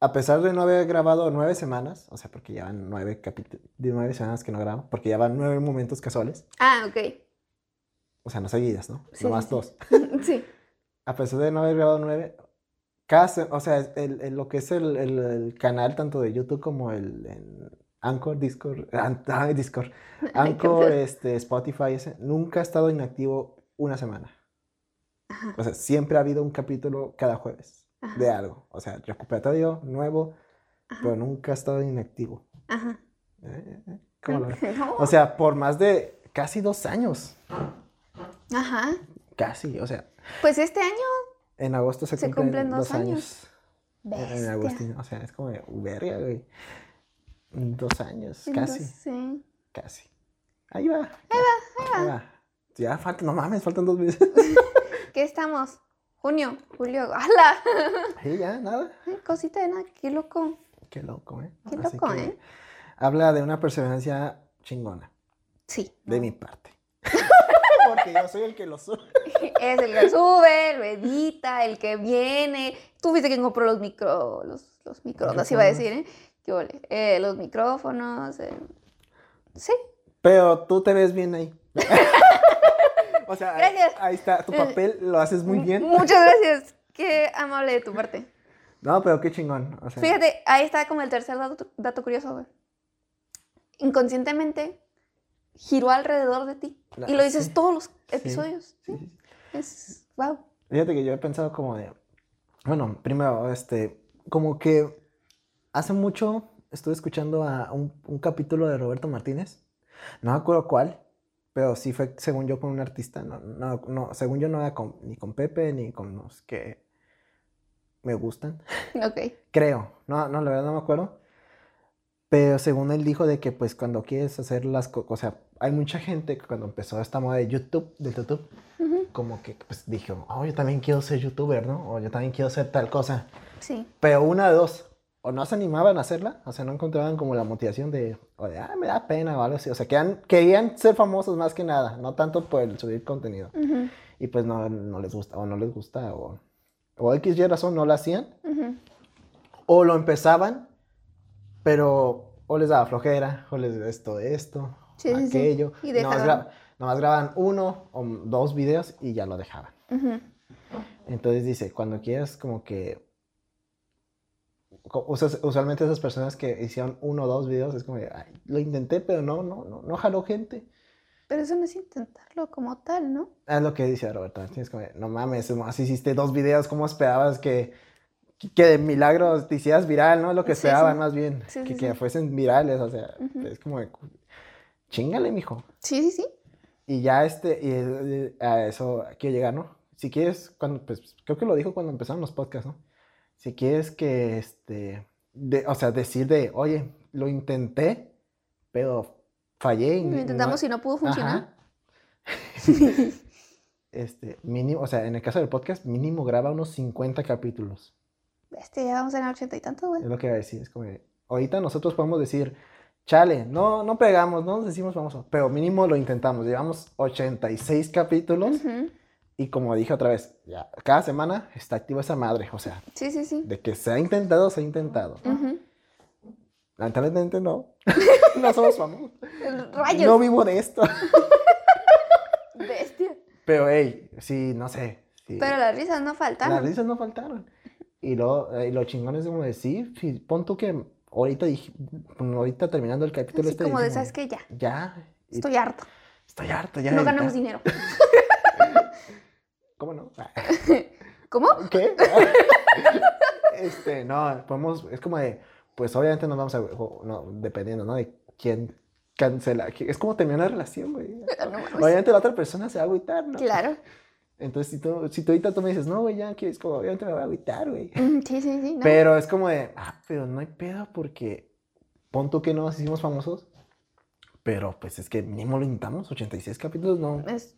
a pesar de no haber grabado nueve semanas, o sea, porque ya van nueve nueve semanas que no grabo, porque ya van nueve momentos casuales, Ah, ok. o sea, no seguidas, ¿no? Sí, Nomás sí, dos. Sí. A pesar de no haber grabado nueve, cada o sea, el- el- lo que es el, canal tanto de YouTube como el, Anchor, Discord, ah, Discord, Anchor, este, Spotify, ese, nunca ha estado inactivo una semana. Ajá, O sea, siempre ha habido un capítulo cada jueves ajá, de algo. O sea, recuperatorio, nuevo, ajá, pero nunca ha estado inactivo. ajá. Eh, eh, ¿cómo lo? No. O sea, por más de casi dos años. Ajá. Casi, o sea, Pues este año. en agosto se, Se cumplen, cumplen dos dos años. En-. Agustín, o sea, es como de verga, güey. Dos años, casi, sí. casi. Ahí va. Ahí va, Ya faltan, no mames, faltan dos meses. ¿Qué estamos? Junio, julio. ¡Hala! Sí, ya, nada. Cosita de nada, qué loco. Qué loco, ¿eh? Qué Así loco, ¿eh? Habla de una perseverancia chingona, Sí. de mi parte. Porque yo soy el que lo sube. Es el que sube, lo edita, el que viene. Tú viste que compró los micro, los, los microondas, iba a decir, ¿eh? ¿Qué ole? Eh, los micrófonos. eh, Sí. Pero tú te ves bien ahí. o sea, ahí- Gracias. ahí está, tu papel lo haces muy bien. Muchas gracias. Qué amable de tu parte. No, pero qué chingón. O sea, Fíjate, ahí está como el tercer dato, dato curioso, güey. Inconscientemente giró alrededor de ti. La- Y lo dices sí, todos los episodios. sí, sí. Es. Wow. Fíjate que yo he pensado como de, bueno, primero, este, como que hace mucho estuve escuchando a un, un capítulo de Roberto Martínez, no me acuerdo cuál, pero sí fue, según yo, con un artista, no, no, no, según yo no era con- ni con Pepe ni con los que me gustan, Ok. creo, no, no, la verdad no me acuerdo, pero según él dijo de que pues cuando quieres hacer las cosas, o sea, hay mucha gente que cuando empezó esta moda de YouTube, de YouTube, como que pues dijo, oh, yo también quiero ser youtuber, ¿no? O yo también quiero ser tal cosa. Sí. Pero una de dos, o no se animaban a hacerla, o sea, no encontraban como la motivación de, o de, ah, me da pena o algo así. O sea, querían, querían ser famosos más que nada, no tanto por el subir contenido. Ujú, Y pues no, no les gusta, o no les gusta, o, o X y razón no lo hacían, o lo empezaban, pero o les daba flojera, o les esto, esto, Sí, sí, sí. aquello. Y nomás, gra- nomás grababan uno o dos videos y ya lo dejaban. Entonces dice, cuando quieras como que... Usualmente esas personas que hicieron uno o dos videos es como, "Ay, lo intenté, pero no, no, no, no jaló gente. Pero eso no es intentarlo como tal, ¿no? Es lo que dice Roberto Martínez, como, no mames, así hiciste dos videos, ¿cómo esperabas que, que de milagros te hicieras viral, no? Lo que Sí, esperaban sí. más bien, Sí, que, que fuesen virales, o sea, Ujú. es como, chingale, mijo. Sí, sí, sí. Y ya este, y eh, a eso quiero llegar, ¿no? Si quieres, cuando, pues, creo que lo dijo cuando empezaron los podcasts, ¿no? Si quieres que, este, de, o sea, decir de, oye, lo intenté, pero fallé. y Lo no- intentamos y no pudo funcionar. Este, mínimo, o sea, en el caso del podcast, mínimo graba unos 50 capítulos. Este, ya vamos en el ochenta y tanto, güey. Es lo que iba a decir. Es como, ahorita nosotros podemos decir, chale, no, no pegamos, no nos decimos famoso, pero mínimo lo intentamos. Llevamos 86 capítulos. Ujú. Y como dije otra vez, ya, cada semana está activa esa madre. O sea, Sí, sí, sí. de que se ha intentado, se ha intentado. Lamentablemente no. no somos famosos. Rayos. No vivo de esto. Bestia. Pero, hey, sí, no sé. sí, Pero las risas no faltan. las risas no faltaron. Y lo, eh, y lo chingón es como decir, sí, pon tú que ahorita, dije, ahorita terminando el capítulo Así este. como de, ¿sabes qué? Ya. Ya. Estoy harto. estoy harto, ya. No ganamos editar". dinero. ¿Cómo no? ¿Cómo? ¿Qué? este, no, podemos, es como de, pues obviamente nos vamos a, no, dependiendo, ¿no? De quién cancela. Es como terminar una relación, güey. No. Obviamente la otra persona se va a agüitar, ¿no? Claro. Entonces, si tú, si tú ahorita tú me dices, no, güey, ya, es como, obviamente me va a agüitar, güey. Sí, sí, sí. no. Pero es como de, ah, pero no hay pedo porque pon tú que no nos hicimos famosos, pero pues es que mínimo lo intentamos, 86 capítulos, no. Es-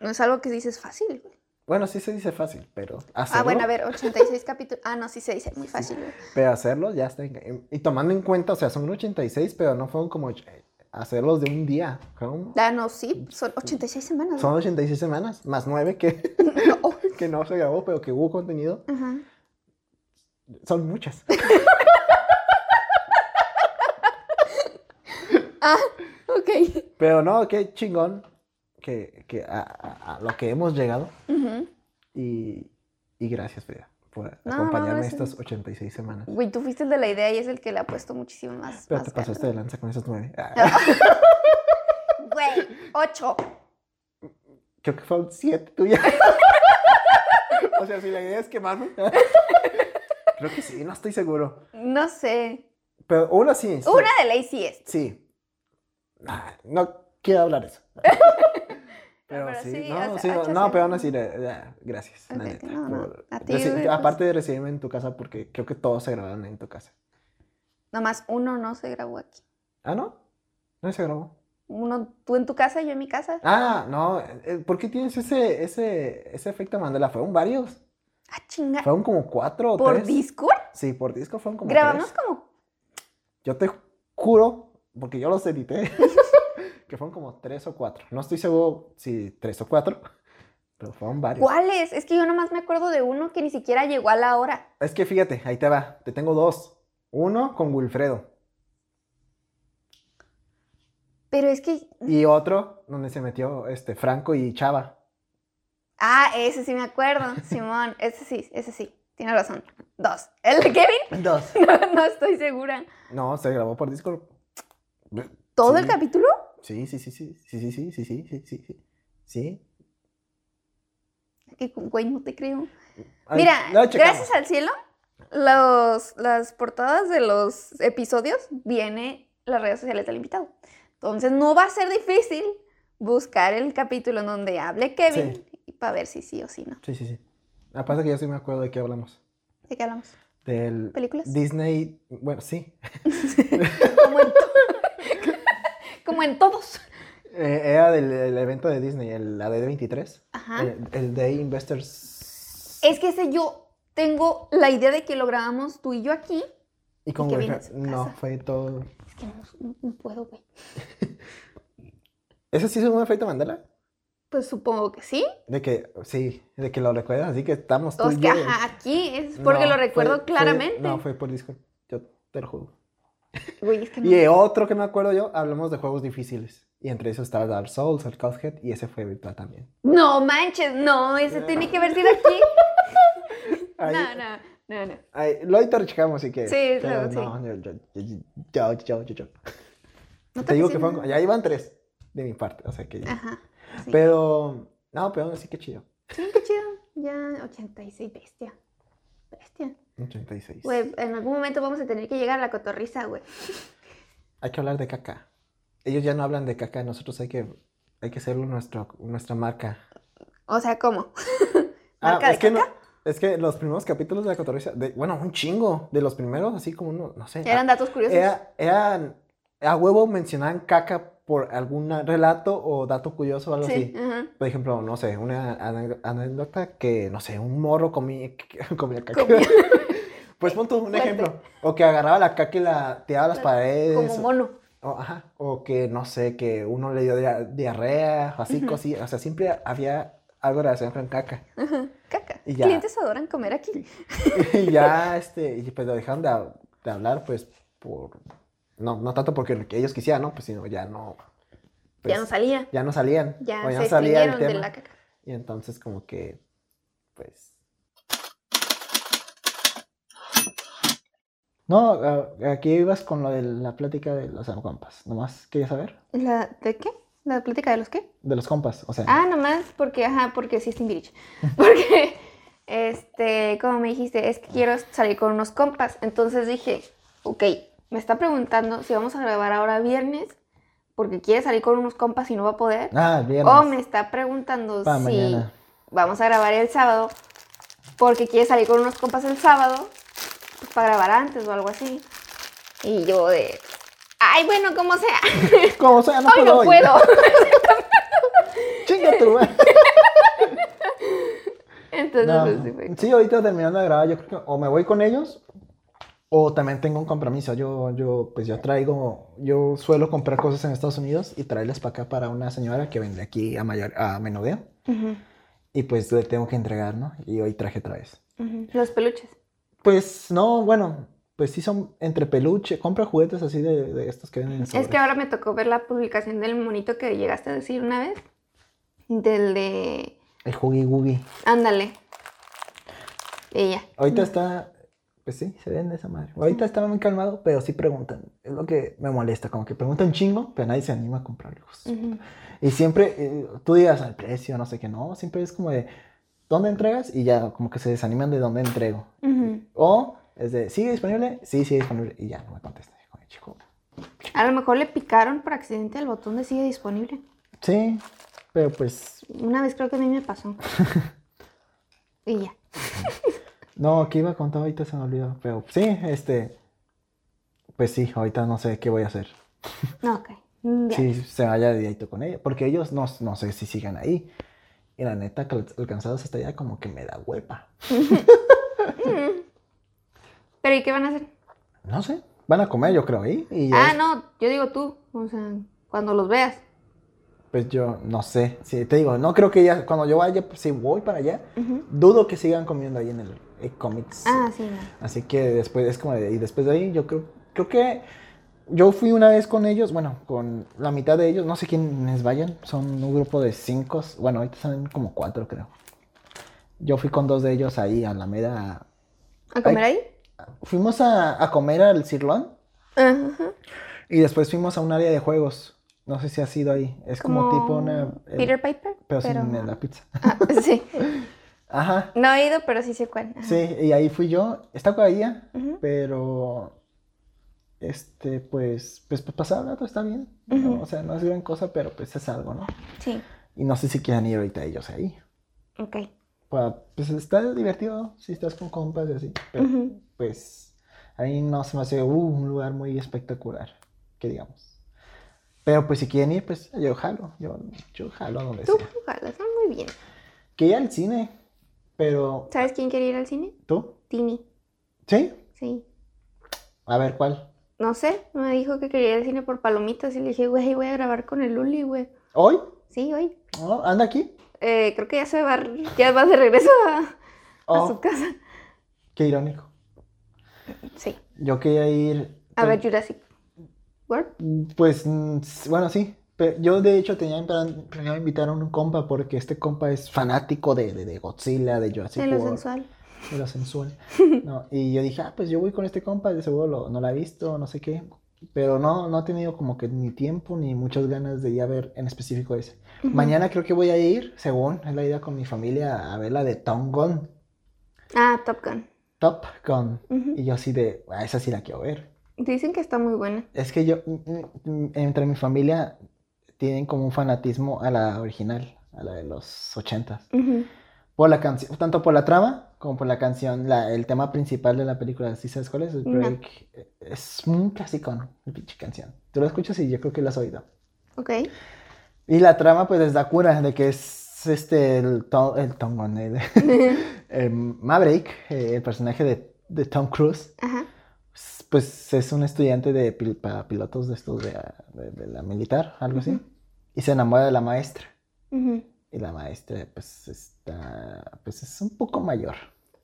no es algo que dices fácil, güey. Bueno, sí se dice fácil, pero ah, hacerlo. Ah, bueno, a ver, 86 capítulos. Ah, no, sí se dice muy fácil. Pero hacerlo ya está. Y tomando en cuenta, o sea, son 86, pero no fueron como eh, hacerlos de un día. ¿Cómo? Ah, no, sí, son 86 semanas. ¿no? Son 86 semanas, más 9 que, no. que no se grabó, pero que hubo contenido. Uh. Son muchas. ah, ok. Pero no, qué chingón que, que a, a- a lo que hemos llegado. Y, y gracias, Frida, por No, no, acompañarme gracias. estas 86 semanas. Güey, tú fuiste el de la idea y es el que le ha puesto muchísimo más. Pero más te pasaste de lanza con esos nueve. Ah, Güey, ocho. Creo que fueron siete tuyas. o sea, si la idea es quemarme. Creo que sí, no estoy seguro. No sé. Pero una sí. sí. Una de ley sí es. Sí. Ah, No quiero hablar de eso. Pero, Pero sí, sí, no, o sí, no, no, pero aún así, eh, gracias, la Ok, neta. no, no, por a ti, reci- pues. aparte de recibirme en tu casa, porque creo que todos se grabaron en tu casa. Nomás uno no se grabó aquí. Ah, ¿no? ¿No se grabó? Uno, tú en tu casa, yo en mi casa. Ah, no, eh, ¿por qué tienes ese, ese, ese efecto Mandela? Fueron varios, Ah, chinga. fueron como cuatro o ¿Por tres. Discord? Sí, por disco fueron como Grabamos tres. como. Yo te juro, porque yo los edité, que fueron como tres o cuatro. No estoy seguro si tres o cuatro, pero fueron varios. ¿Cuáles? Es que yo nomás me acuerdo de uno que ni siquiera llegó a la hora. Es que fíjate, ahí te va, te tengo dos. Uno con Wilfredo Pero es que. y otro donde se metió este Franco y Chava. Ah, ese sí me acuerdo, Simón. Ese sí, ese sí. Tiene razón. Dos. ¿El de Kevin? Dos. No, no estoy segura. No, se grabó por Discord. ¿Todo Sí. el capítulo? Sí, sí, sí, sí, sí, sí, sí, sí, sí, sí, sí, sí. Sí. Que, Güey, no te creo. Ay, Mira, gracias al cielo, los, las portadas de los episodios viene las redes sociales del invitado. Entonces no va a ser difícil buscar el capítulo en donde hable Kevin para ver si sí o si no. Sí, sí, sí. Aparte que yo sí me acuerdo de qué hablamos. ¿De qué hablamos? Del ¿Películas? Disney, bueno, sí. Como en, Como en todos. Eh, era del, del evento de Disney, el la D23. Ajá. El, el Day Investors. Es que ese yo tengo la idea de que lo grabamos tú y yo aquí. y con que No, fue todo. Es que no, puedo, güey. ¿Ese sí es un efecto Mandela? Pues supongo que sí. De que, sí, de que lo recuerdas, así que estamos y es que, ajá, aquí es porque No, lo recuerdo fue- claramente. no, fue por Discord. Yo te lo juro. Güey, es que no. Y otro que me acuerdo yo, hablamos de juegos difíciles. Y entre esos estaba Dark Souls, el Cuphead, y ese fue virtual también. No manches, no, ese tiene que haber sido aquí. Ahí, No, no, no, no. ahí, lo rechecamos, así que. Sí, pero claro, sí. no, yo, yo, yo, yo, yo, yo. No Te digo que fueron, ya iban tres de mi parte, o sea que. Ajá. Sí. Pero, no, pero así que chido. Sí, qué chido. Ya 86, bestia. Bestia. 86. Güey, en algún momento vamos a tener que llegar a la cotorriza, güey. Hay que hablar de caca. Ellos ya no hablan de caca, nosotros hay que, hay que hacerlo nuestro, nuestra marca. O sea, ¿cómo? Ah, ¿Marca de es que no, es que los primeros capítulos de la cotorriza, de, bueno, un chingo de los primeros, así como uno, no sé. Eran datos curiosos. Era, eran, a huevo mencionaban caca por algún relato o dato curioso o algo así. Por ejemplo, no sé, una anécdota que, no sé, un morro comía, comía caca. Comía. pues pon un Fuerte. ejemplo. O que agarraba la caca y la tiraba a las paredes. Como mono. O, ajá, o que, no sé, que uno le dio dia- diarrea, así, cosillas. O sea, siempre había algo relacionado con caca. Ajá. Caca. Y ya. Clientes adoran comer aquí. y ya, este, y pues lo dejaron de, hab- de hablar, pues, por... No, no tanto porque ellos quisieran, ¿no? Pues, sino ya no... pues, ya no salía. ya no salían. Ya o se no salía el extinguieron de tema. la caca. Y entonces como que, pues... No, aquí ibas con lo de la plática de los compas. ¿Nomás quería saber? ¿La, ¿De qué? ¿La plática de los qué? De los compas, o sea... Ah, nomás porque, ajá, porque sí es Timbirich. Porque, este, como me dijiste, es que quiero salir con unos compas. Entonces dije, ok, me está preguntando si vamos a grabar ahora viernes porque quiere salir con unos compas y no va a poder. Ah, viernes. O me está preguntando Pa' si mañana. vamos a grabar el sábado porque quiere salir con unos compas el sábado pues, para grabar antes o algo así. Y yo de, ay, bueno, como sea, Como sea, no hoy puedo no hoy. puedo. Chinga tu madre. Entonces, No, pues, sí fue. Sí, ahorita terminando de grabar, yo creo que o me voy con ellos o también tengo un compromiso. Yo, yo, pues yo traigo, yo suelo comprar cosas en Estados Unidos y traerlas para acá para una señora que vende aquí a, mayor, a menudeo y pues le tengo que entregar, ¿no? Y hoy traje otra vez. Los peluches. Pues no, bueno, pues sí son entre peluche, compra juguetes así de, de estos que venden en Es que ahora me tocó ver la publicación del monito que llegaste a decir una vez. Del de. El Huggy Wuggy. Ándale. Ella. Ahorita está, pues sí, se vende esa madre. Ahorita está muy calmado, pero sí preguntan. Es lo que me molesta, como que preguntan chingo, pero nadie se anima a comprarlos. Y siempre, eh, tú digas al precio, no sé qué, no, siempre es como de, ¿dónde entregas? Y ya, como que se desaniman de dónde entrego. Ujú. O es de, ¿sigue disponible? Sí, sigue disponible. Y ya, no me contesta. Chico. A lo mejor le picaron por accidente el botón de sigue disponible. Sí, pero pues, Una vez creo que a mí me pasó. y ya. no, ¿qué iba a contar ahorita? Se me olvidó. Pero sí, este, pues sí, ahorita no sé qué voy a hacer. No, ok. Si se vaya de directo con ella. Porque ellos no, no sé si sigan ahí. Y la neta, cal- alcanzados hasta allá, como que me da huepa. Pero ¿y qué van a hacer? No sé. Van a comer, yo creo, ahí. Y Ah, es- no, yo digo tú. O sea, cuando los veas. pues yo no sé. Sí, te digo, no creo que ya, cuando yo vaya, pues si voy para allá, dudo que sigan comiendo ahí en el eh, Comics. Ah, sí, no. Así que después es como de, y después de ahí yo creo, creo que yo fui una vez con ellos, bueno, con la mitad de ellos, no sé quiénes vayan, son un grupo de cinco, bueno, ahorita son como cuatro creo. Yo fui con dos de ellos ahí a la meda. ¿A comer ahí? Fuimos a, a comer al Cirlón Ajá. y después fuimos a un área de juegos. No sé si ha sido ahí. Es como, tipo una... el- Peter Piper. pero sin la pizza. Ah, sí. Ajá. No he ido, pero sí sé cuál. Ajá. Sí, y ahí fui yo. Está Ujú. pero este, pues, pues, pues pasar el rato está bien. O sea, no es gran cosa, pero pues es algo, ¿no? Sí. Y no sé si quieran ir ahorita ellos ahí. Ok. Pues está divertido si estás con compas y así. Pero pues ahí no se me hace uh, un lugar muy espectacular, que digamos. Pero pues si quieren ir, pues yo jalo. Yo, yo jalo donde Tú sea. jugadas, ¿no? Muy bien. Que ir al cine, pero ¿Sabes quién quiere ir al cine? ¿tú? Tini. ¿Sí? Sí. A ver, ¿cuál? No sé, me dijo que quería ir al cine por palomitas y le dije, güey, voy a grabar con el Luli, güey. ¿Hoy? Sí, hoy. Oh, ¿Anda aquí? Eh, creo que ya se va, ya va de regreso a, a Oh, su casa. qué irónico. Sí. Yo quería ir. A ver Jurassic World. Pues, mm, bueno, sí. Pero yo, de hecho, tenía plan- planeado invitar a un compa porque este compa es fanático de, de, de Godzilla, de Jurassic De lo World, sensual. De lo sensual. No, y yo dije, ah, pues yo voy con este compa, de seguro lo- no lo ha visto, no sé qué. Pero no, no he tenido como que ni tiempo ni muchas ganas de ir a ver en específico ese. Mañana creo que voy a ir, según es la idea con mi familia, a ver la de Tom Gun. Ah, Top Gun. Top Gun. Y yo así de, ah, esa sí la quiero ver. Dicen que está muy buena. Es que yo, mm, mm, entre mi familia, tienen como un fanatismo a la original, a la de los ochentas. Ujú. Por la canción, tanto por la trama como por la canción, la, el tema principal de la película, ¿sí sabes cuál es? El No. break. Es un clásico, ¿no? La pinche canción. Tú lo escuchas y yo creo que lo has oído. Ok. Y la trama, pues, les da cura de que es este, el, Tom, el Tom Gunn, el- el Maverick, el personaje de, de Tom Cruise. Ajá. pues es un estudiante de pil- para pilotos de estos de, de- de la militar, algo así. Ujú. Y se enamora de la maestra. Ujú. Y la maestra, pues, está, pues es un poco mayor.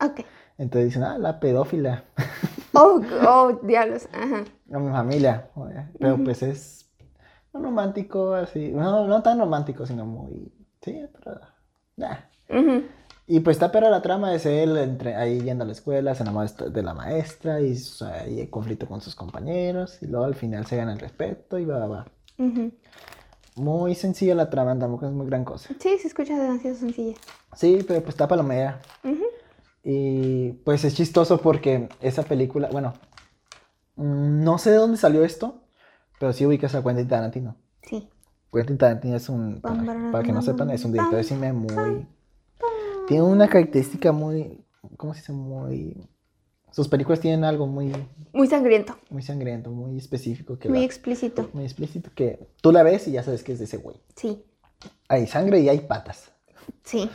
Ok. Entonces dicen, ah, la pedófila. Oh, oh, diablos. Ajá. A mi familia. Pero Ujú. pues es un romántico así. No, no tan romántico, sino muy. Sí, pero. nah. Ujú. Y pues está pero la trama es él entre, ahí yendo a la escuela, se enamora de la maestra y hay conflicto con sus compañeros y luego al final se gana el respeto y va, va, va. Ujú. Muy sencilla la trama, tampoco es muy gran cosa. Sí, se escucha demasiado sencilla. Sí, pero pues está palomera. Ujú. Y pues es chistoso porque esa película, bueno, mm, no sé de dónde salió esto, pero sí ubicas a Quentin Tarantino. Sí. Quentin Tarantino es un, para, para que no sepan, es un director de cine muy... Tiene una característica muy, ¿cómo se dice? Muy... Sus películas tienen algo muy, Muy sangriento. muy sangriento, muy específico, que Muy explícito. muy explícito, que tú la ves y ya sabes que es de ese güey. Sí. Hay sangre y hay patas. Sí.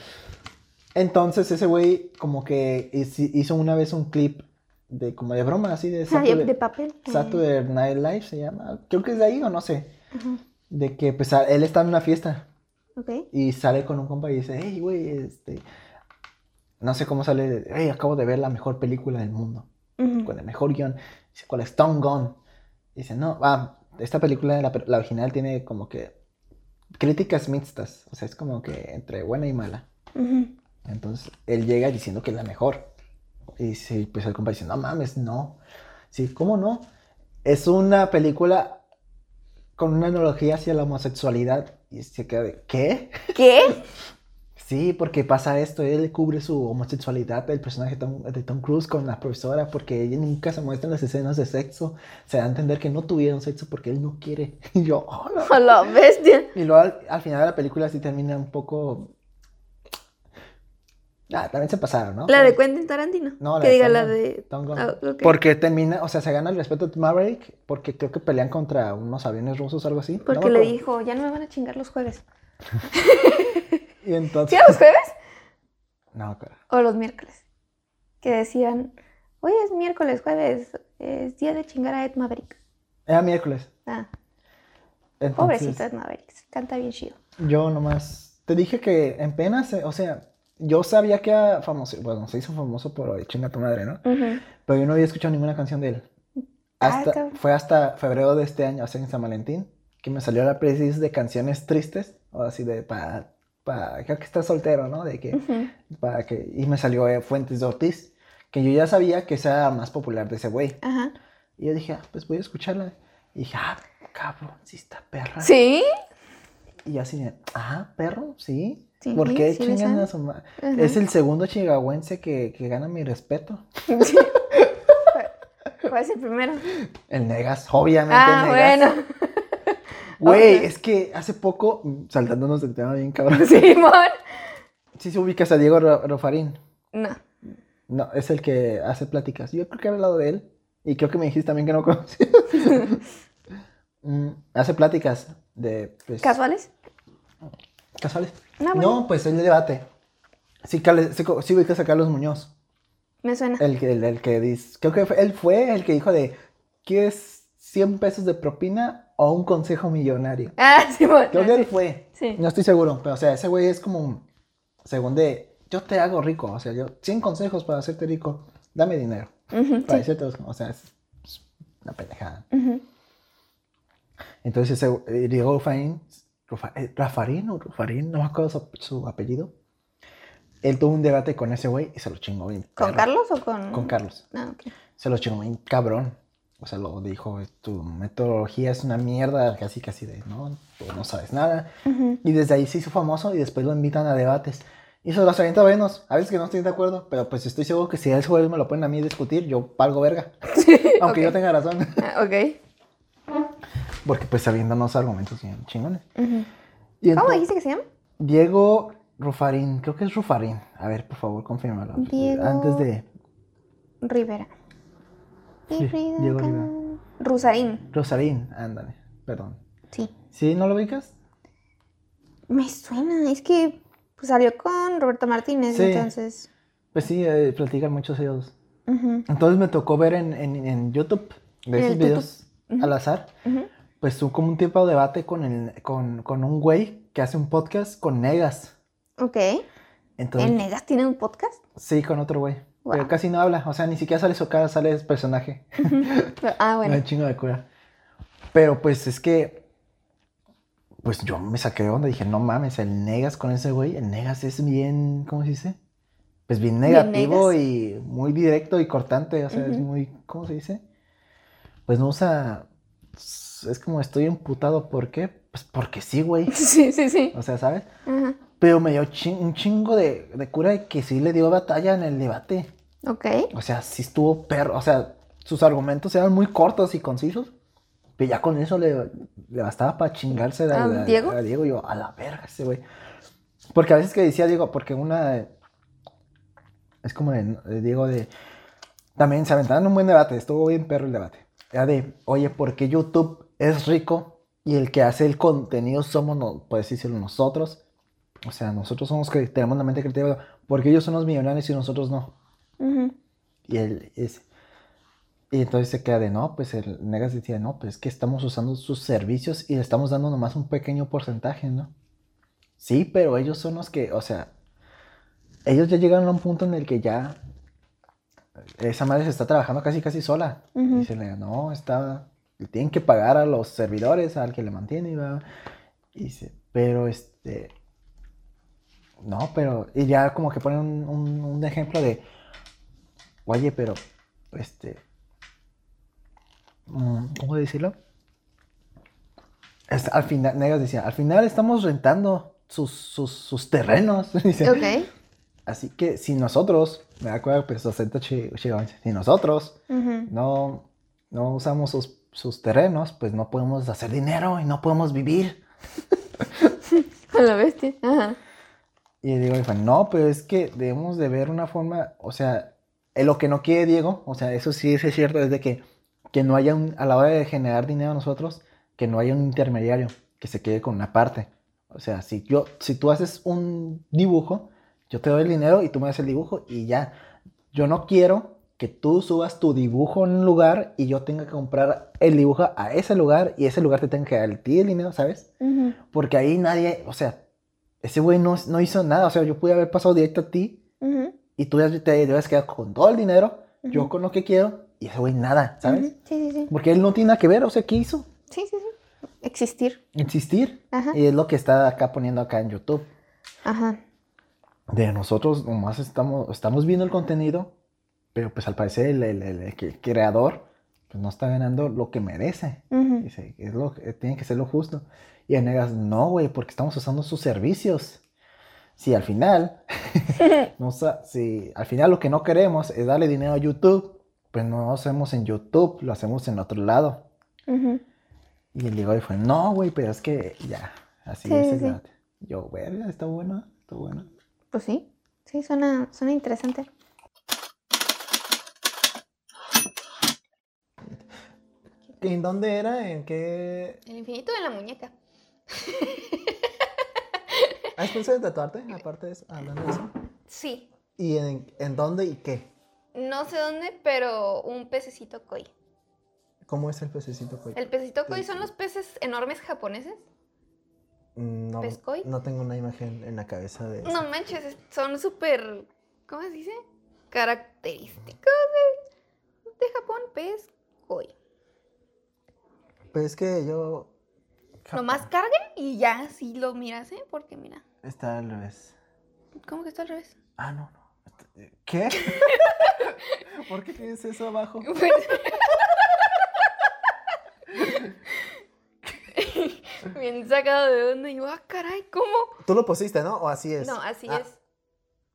Entonces ese güey como que hizo una vez un clip de como de broma, así de Ah, de, de papel. Saturday Night Live se llama. Creo que es de ahí o no sé. Ajá. De que pues él está en una fiesta Ok. y sale con un compa y dice, hey güey, este... No sé cómo sale, de, hey, acabo de ver la mejor película del mundo. Con el mejor guion. Dice, ¿cuál es Tom Gunn? Dice, no, ah, esta película, la, la original, tiene como que críticas mixtas. O sea, es como que entre buena y mala. Entonces, él llega diciendo que es la mejor. Y sí, pues el compa dice, no mames, no. Sí, ¿cómo no? Es una película con una analogía hacia la homosexualidad. Y se queda de, ¿qué? ¿Qué? Sí, porque pasa esto, él cubre su homosexualidad, el personaje de Tom, de Tom Cruise con la profesora, porque ella nunca se muestran las escenas de sexo. Se da a entender que no tuvieron sexo porque él no quiere. Y yo, oh, la bestia. Y luego al, al final de la película sí termina un poco... Ah, también se pasaron, ¿no? La de Quentin Tarantino. No, la que de diga Tom la de. Tom Gunn. Ah, ok. Porque termina, o sea, se gana el respeto de Maverick porque creo que pelean contra unos aviones rusos o algo así. Porque le dijo, ya no me van a chingar los jueves. Y entonces... ¿Sí los jueves? No, claro. O los miércoles. Que decían, hoy es miércoles, jueves, es día de chingar a Ed Maverick. Era miércoles. Ah, Entonces, pobrecito Ed Maverick, canta bien chido. Yo nomás... Te dije que en penas, eh, o sea, yo sabía que era famoso, bueno, se hizo famoso por Chinga tu madre, ¿no? Pero yo no había escuchado ninguna canción de él. Ah, Hasta, fue hasta febrero de este año, o sea, en San Valentín, que me salió la playlist de canciones tristes, o así de para, para, creo que estás soltero, ¿no? De que, para que, y me salió eh, Fuentes de Ortiz, que yo ya sabía que esa era más popular de ese güey. Ajá. Y yo dije, ah, pues voy a escucharla. Y dije, ah, cabrón, sí está perra. ¿Sí? Y yo así ah, perro, sí. Sí, ¿Por qué sí chingan a su ma- Ajá. Es el segundo chihuahuense que, que gana mi respeto. Sí. ¿Cuál es el primero? El Negas, obviamente. Ah, el Negas. bueno. Güey, es que hace poco, mm, saltándonos del tema bien cabrón, Simón. sí se ubicas a Diego Ro- Rofarín. No. No, es el que hace pláticas. Yo creo que he hablado de él. Y creo que me dijiste también que no conocías. Mm, hace pláticas de... Pues, ¿Casuales? Casuales. No, bueno. No, pues el debate. Sí, sí, ubicas a Carlos Muñoz. Me suena. El que, el, el que dice... Creo que fue- él fue el que dijo de... ¿Quieres 100 pesos de propina o un consejo millonario? Ah, Simón. Creo que él fue. Sí. No estoy seguro, pero o sea, ese güey es como, un- según de, yo te hago rico, o sea, yo, 100 consejos para hacerte rico, dame dinero, Ujú, para sí. decirte, los- o sea, es, es una pendejada. Entonces ese, eh, Diego Rufarín, Rufa- eh, Rafarín o Rufarín, no me acuerdo su, su apellido, él tuvo un debate con ese güey y se lo chingó bien. ¿Con. Carlos o con.? Con Carlos. Ah, ok. Se lo chingó bien cabrón. O sea, lo dijo, tu metodología es una mierda, casi casi de, no, tú no sabes nada. Y desde ahí se hizo famoso y después lo invitan a debates. Y se los avienta buenos. A veces que no estoy de acuerdo, pero pues estoy seguro que si a ese güey me lo ponen a mí discutir, yo valgo verga. Aunque yo tenga razón. Ah, ok. Porque pues sabiéndonos argumentos bien chingones. Ujú. Y ¿Cómo dijiste que se llama? Diego Rufarín, creo que es Rufarín. A ver, por favor, confírmalo. Diego- Antes de Rivera. Diego Rivera. Rusarín. Rosarín, ándale, perdón. Sí. ¿Sí? ¿No lo ubicas? Me suena. Es que pues, salió con Roberto Martínez, Sí. entonces. Pues sí, eh, platican muchos ellos. Entonces me tocó ver en, en, en YouTube de esos videos al azar. Pues tuvo como un tipo de debate con, el, con, con un güey que hace un podcast con Negas. Ok. Entonces, ¿El Negas tiene un podcast? sí, con otro güey. Pero casi no habla. O sea, ni siquiera sale su cara, sale el personaje. Ah, bueno. chingo de cura. Pero pues es que. Pues yo me saqué de onda. Dije, no mames, el Negas con ese güey. El Negas es bien. ¿Cómo se dice? Pues bien Bien negativo Negas. y muy directo y cortante. O sea, es Ujú. muy. ¿Cómo se dice? Pues no usa. Es como estoy emputado. ¿Por qué? Pues porque sí, güey. Sí, sí, sí. O sea, ¿sabes? Ajá. Pero me dio un chingo de, de cura de que sí le dio batalla en el debate. Ok. O sea, sí estuvo perro. O sea, sus argumentos eran muy cortos y concisos. Pero ya con eso le, le bastaba para chingarse a, ¿A la- Diego? a Diego. Yo, a la verga ese güey. Porque a veces que decía Diego, porque una. Es como de, de Diego de. También se aventaron un buen debate. Estuvo bien perro el debate. Era de, oye, ¿por qué YouTube es rico y el que hace el contenido somos, no, puedes decirlo, nosotros? O sea, nosotros somos que tenemos la mente creativa. porque ellos son los millonarios y nosotros no? Y él es. Y entonces se queda de no, pues el Negas decía, no, pues es que estamos usando sus servicios y le estamos dando nomás un pequeño porcentaje, ¿no? Sí, pero ellos son los que, o sea, ellos ya llegaron a un punto en el que ya esa madre se está trabajando casi, casi sola. Ujú. Dice, no, está, le tienen que pagar a los servidores, al que le mantiene, y va. Y dice, pero este, no, pero, y ya como que ponen un, un- un ejemplo de, oye, pero, este, mm, ¿cómo decirlo? Es- al final, Negas decía, al final estamos rentando sus, sus, sus terrenos. Dice, Ok. Así que si nosotros, me acuerdo, chihuahuense, si nosotros Ujú. no, no usamos sus, sus terrenos, pues no podemos hacer dinero y no podemos vivir. A la bestia. Ajá. Y digo, no, pero es que debemos de ver una forma, o sea, eh, lo que no quiere Diego, o sea, eso sí es cierto, es de que, que no haya un, a la hora de generar dinero nosotros, que no haya un intermediario que se quede con una parte. O sea, si yo, si tú haces un dibujo, yo te doy el dinero y tú me das el dibujo y ya. Yo no quiero que tú subas tu dibujo en un lugar y yo tenga que comprar el dibujo a ese lugar y ese lugar te tenga que dar el dinero, ¿sabes? Porque ahí nadie, o sea, ese güey no, no hizo nada. O sea, yo pude haber pasado directo a ti. Y tú ya te debes quedar con todo el dinero, yo con lo que quiero y ese güey nada, ¿sabes? Ujú. Sí, sí, sí. Porque él no tiene nada que ver, o sea, ¿qué hizo? Sí, sí, sí. Existir. Existir. Ajá. Y es lo que está acá poniendo acá en YouTube. Ajá. De nosotros nomás estamos, estamos viendo el contenido, pero pues al parecer el, el- el- el que- creador pues no está ganando lo que merece. Ujú. Dice, es lo, que- tiene que ser lo justo. Y en negas, no, güey, porque estamos usando sus servicios. Si al final, no si al final lo que no queremos es darle dinero a YouTube, pues no lo hacemos en YouTube, lo hacemos en otro lado. Y el Diego fue, no, güey, pero es que ya, así Sí, es. sí, el sí. debate". Yo, verga, está bueno, está bueno. Pues sí. Sí, suena, suena interesante. ¿En dónde era? ¿En qué? El infinito de la muñeca. ¿Has pensado en tatuarte? Aparte de eso, hablando de eso. Sí. ¿Y en, en dónde y qué? No sé dónde, pero un pececito koi. ¿Cómo es el pececito koi? ¿El pececito koi son los peces enormes japoneses? No, ¿Pez koi? no tengo una imagen en la cabeza de eso. No manches, es- son súper, ¿cómo se dice? Característicos de, de Japón, pez koi. Pero es que yo... Nomás carguen y ya así lo miras, ¿eh? Porque mira, Está al revés. ¿cómo que está al revés? Ah, no, no. ¿Qué? ¿Por qué tienes eso abajo? Bien sacado de onda y yo, ah, caray, ¿cómo? Tú lo pusiste, ¿no? ¿O así es? No, así Ah, es.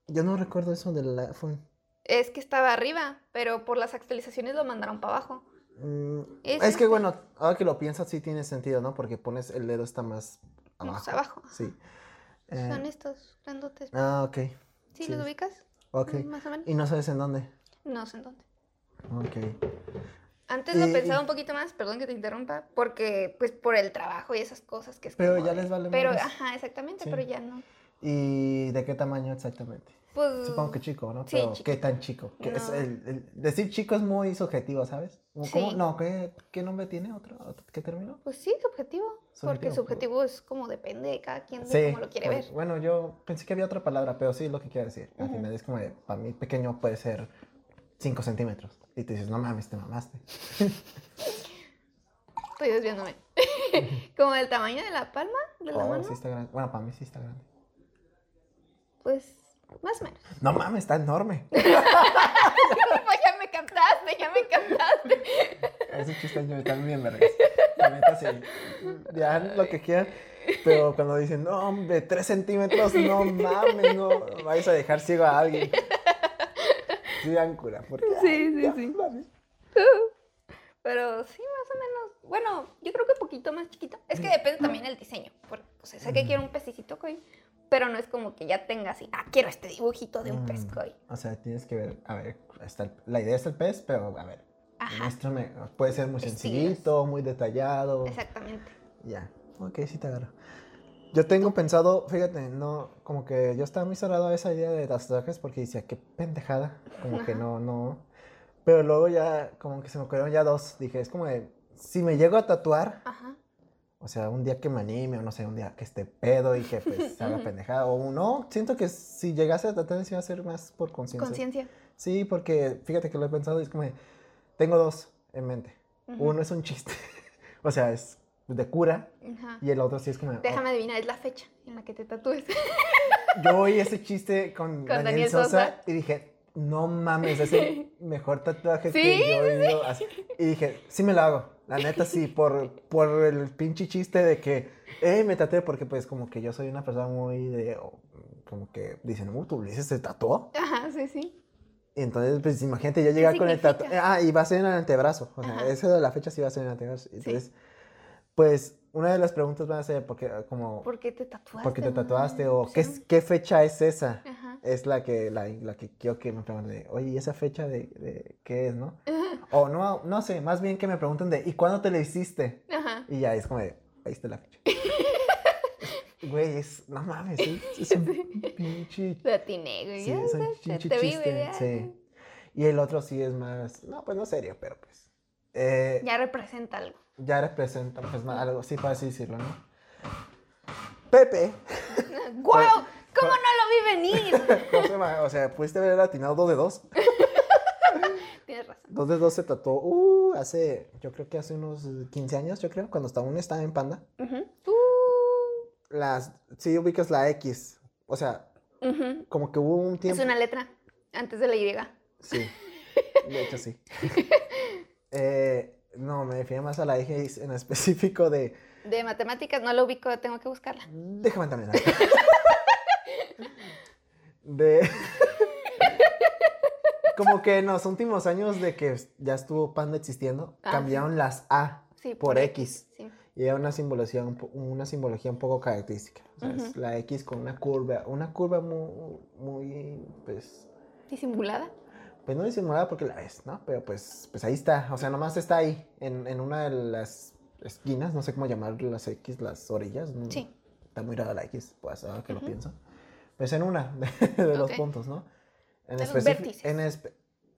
Yo no recuerdo eso del iPhone. Es que estaba arriba, pero por las actualizaciones lo mandaron para abajo. Mm, Es es, que este. bueno, ahora que lo piensas sí tiene sentido, ¿no? Porque pones el dedo está más abajo. Más abajo. Sí. Eh, Son estos grandotes. ah, ok. ¿Sí, sí. los ubicas? Ok. Más o menos. Y no sabes en dónde. No sé en dónde. Ok. Antes lo pensaba un poquito más, perdón que te interrumpa, porque pues por el trabajo y esas cosas que es Pero como ya de- les vale Pero, ajá, exactamente, Sí. pero ya no. ¿Y de qué tamaño exactamente? Pues, Supongo que chico, ¿no? sí, Pero chico. ¿qué tan chico? Es el- el- decir chico es muy subjetivo, ¿sabes? ¿Cómo-? Sí. No, ¿qué, qué nombre tiene otro? ¿Otro- ¿Qué término? Pues sí, subjetivo. Porque Subjetivo. subjetivo es como depende de cada quien de Sí. cómo lo quiere bueno, ver. Bueno, yo pensé que había otra palabra, pero sí lo que quiero decir. Al Ujú. final es como de, para mí pequeño puede ser 5 centímetros. Y te dices, no mames, te mamaste. Estoy desviándome. como del tamaño de la palma de la Oh, mano. sí está grande. Bueno, para mí sí está grande. Pues más o menos. No mames, está enorme. Pues ya me captaste, ya me captaste. Ese chiste yo está bien vergas. La neta sí. Ya lo que quieran. Pero cuando dicen, no, hombre, 3 centímetros, no mames, no vayas a dejar ciego a alguien. Sí, dan cura. Porque, Sí, sí, ya, sí. mames. Pero sí, más o menos. Bueno, yo creo que un poquito más chiquito. Es que depende también del diseño. Porque, o sea, sé que quiero un pececito koi, pero no es como que ya tenga así, ah, quiero este dibujito de un pez Mm, koi. O sea, tienes que ver, a ver, está el- la idea es el pez, pero a ver, muéstrame, puede ser muy Estilos. sencillito, muy detallado. exactamente. Ya, ok, sí te agarro. Yo tengo pensado, fíjate, no, como que yo estaba muy cerrado a esa idea de tatuajes porque decía, qué pendejada, como que Ajá. no, no. Pero luego ya, como que se me ocurrieron ya dos, dije, es como de, si me llego a tatuar, Ajá. O sea, un día que me anime, o no sé, un día que esté pedo y que pues se haga pendejada. O no, siento que si llegase a tratar iba a ser más por conciencia. Conciencia. Sí, porque fíjate que lo he pensado y es como, de, tengo dos en mente. Uno es un chiste, o sea, es de cura, y el otro sí es como... Déjame adivinar, es la fecha en la que te tatúes. oh, yo oí ese chiste con, Daniel, Daniel Sosa, Sosa. y dije, no mames, es el mejor tatuaje Sí, que yo he oído. así. Y dije, sí me lo hago, la neta sí, por, por el pinche chiste de que, eh, me tatué, porque pues como que yo soy una persona muy de... como que dicen, ¿tu Ulises se tatuó? Ajá, sí, sí. Y entonces, pues imagínate, yo llegar con el tatuaje. Ah, y va a ser en el antebrazo. O sea, Ajá. ese de la fecha sí va a ser en el antebrazo. Entonces, pues, una de las preguntas va a ser, porque, como, ¿Por qué te tatuaste? ¿por qué te tatuaste? O. ¿qué, es- ¿qué fecha es esa? Ajá. Es la que, la, la que quiero que me pregunten, oye, ¿y esa fecha de, de qué es, no? O no, no sé, más bien que me pregunten de, ¿y cuándo te la hiciste? Ajá. Y ya es como de, ahí está la fecha. Güey, es, no mames, es, es un pinche Lo atiné, güey. Sí, es un pinche te chiste, sí. Y el otro sí es más, no, pues no serio, pero pues. eh. Ya representa algo. Representa, pues algo, sí, para así decirlo, ¿no? Pepe, ¡Guau! ¿Cómo no lo vi venir? o sea, pudiste haber atinado dos de dos. Tienes razón. Dos de dos se tatuó, uh, hace, yo creo que hace unos 15 años, yo creo, cuando aún estaba en Panda. Uh, Las, sí ubicas la X, o sea, como que hubo un Es tiempo. una letra antes de la Y. Sí, de hecho sí. Eh, no, me refiero más a la X en específico de... De matemáticas no lo ubico, tengo que buscarla. Déjame también. De. Como que en los últimos años de que ya estuvo Panda existiendo, Ah, cambiaron las A Sí, por X. Sí. Y era una simbología, una simbología un poco característica. O sea, es la X con una curva, una curva muy, muy, pues, ¿Disimulada? Pues no disimulada porque la ves, ¿no? Pero pues, pues ahí está. O sea, nomás está ahí, en, en una de las esquinas, no sé cómo llamar las X, las orillas. Sí. Está muy rara la X, pues ahora que lo Ujú. pienso. Pues en una de, de los puntos, ¿no? En De los vértices. En, espe-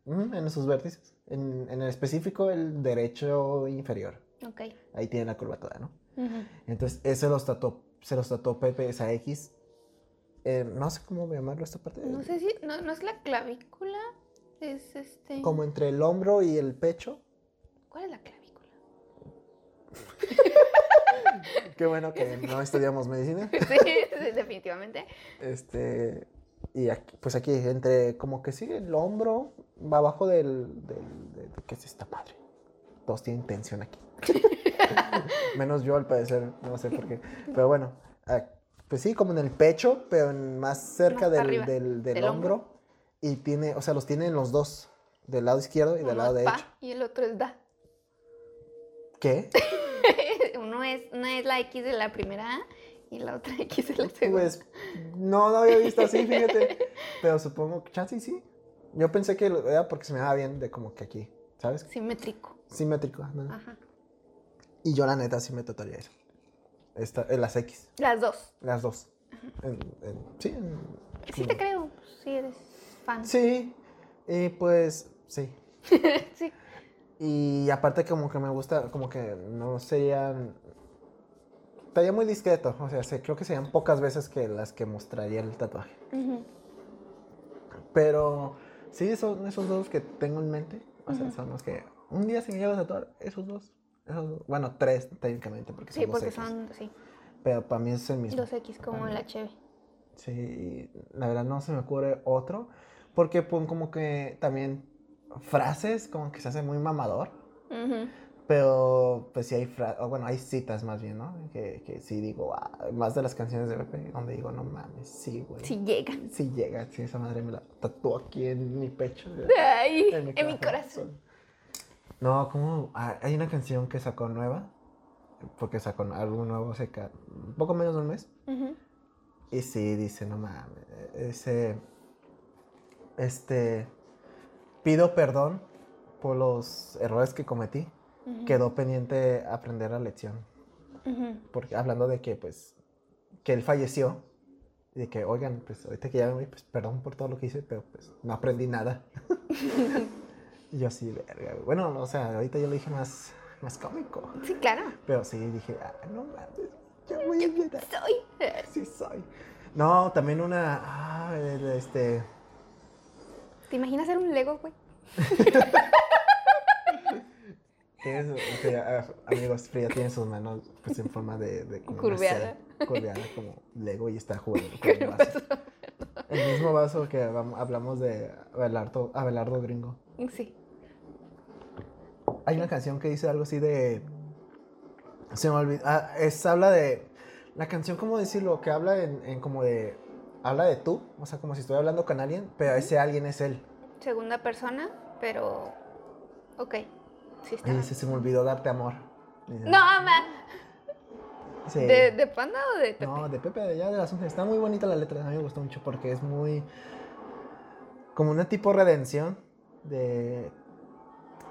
Ujú, en sus vértices. En, en el específico, el derecho inferior. Ok. Ahí tiene la curvatura, ¿no? Entonces, ese los tatuó, se los tatuó Pepe, esa X. Eh, no sé cómo llamarlo esta parte. No sé si. No, no es la clavícula. Es este. Como entre el hombro y el pecho. ¿Cuál es la clavícula? Qué bueno que no estudiamos medicina. sí, sí, definitivamente. Este, y aquí, pues aquí, entre como que sigue el hombro, va abajo del, del, de- de- ¿qué es esta madre? Todos tienen tensión aquí. Menos yo al parecer, no sé por qué. Pero bueno, ah, pues sí, como en el pecho, pero en- más cerca Más del, del, del del hombro. hombro. Y tiene, o sea, los tiene en los dos, del lado izquierdo y del Uno lado es derecho. pa y el otro es da. ¿Qué? Uno es, una es la X de la primera A y la otra X de la segunda. Pues no lo había visto así, fíjate. Pero supongo que chance sí. Yo pensé que era porque se me daba bien de como que aquí, ¿sabes? Simétrico. Simétrico. ¿no? Ajá. Y yo la neta sí me tatuaría eso. Esta, en las X, Las dos. las dos. En- en- sí, en- Sí te creo. Sí eres fan. Sí, y pues sí. sí. Y aparte como que me gusta, como que no serían... Estaría muy discreto, o sea, creo que serían pocas veces que las que mostraría el tatuaje. Pero sí, son esos dos que tengo en mente. O sea, son los que un día se me llega a tatuar esos dos. Esos dos. Bueno, tres técnicamente, porque son Sí, porque X. son, sí, Pero para mí es el mismo. dos X como la cheve. Sí, la verdad no se me ocurre otro. Porque pues, como que también frases como que se hace muy mamador. Pero pues sí hay frases, bueno, hay citas más bien, ¿no? Que, que sí digo, ah, más de las canciones de Pepe, donde digo, no mames, sí, güey. Sí llega. Sí llega, sí, esa madre me la tatuó aquí en mi pecho. Ay, en mi corazón. No, como hay una canción que sacó nueva, porque sacó algo nuevo hace un poco menos de un mes. Y sí, dice, no mames, ese, este, pido perdón por los errores que cometí. Ujú. Quedó pendiente aprender la lección. Ujú. Porque hablando de que, pues, que él falleció. Y de que, oigan, pues, ahorita que ya me voy, pues, perdón por todo lo que hice, pero, pues, no aprendí nada. y yo así, verga. Bueno, o sea, ahorita yo lo dije más, más cómico. Sí, claro. Pero sí, dije, ah, no mames, yo voy a llorar. Soy. Sí soy. No, también una, ah, este, ¿Te imaginas ser un Lego, güey? tienes, este, ah, amigos, Frida tiene sus manos pues en forma de, de como Curveada. Curveada como Lego y está jugando con el vaso. El mismo vaso que hablam- hablamos de Abelardo, Abelardo Gringo. Sí. Hay una canción que dice algo así de. Se me olvidó. Ah, es, habla de. La canción, ¿cómo decirlo? Que habla en, en como de. Habla de tú. O sea, como si estoy hablando con alguien, pero ese alguien es él. Segunda persona, pero. Ok. Sí, está. Y dice, se me olvidó darte amor. No, ma. Sí. ¿De, ¿De Panda o de Pepe? No, de Pepe de allá de las Ángeles. Está muy bonita la letra. A mí me gustó mucho porque es muy. Como una tipo redención. De.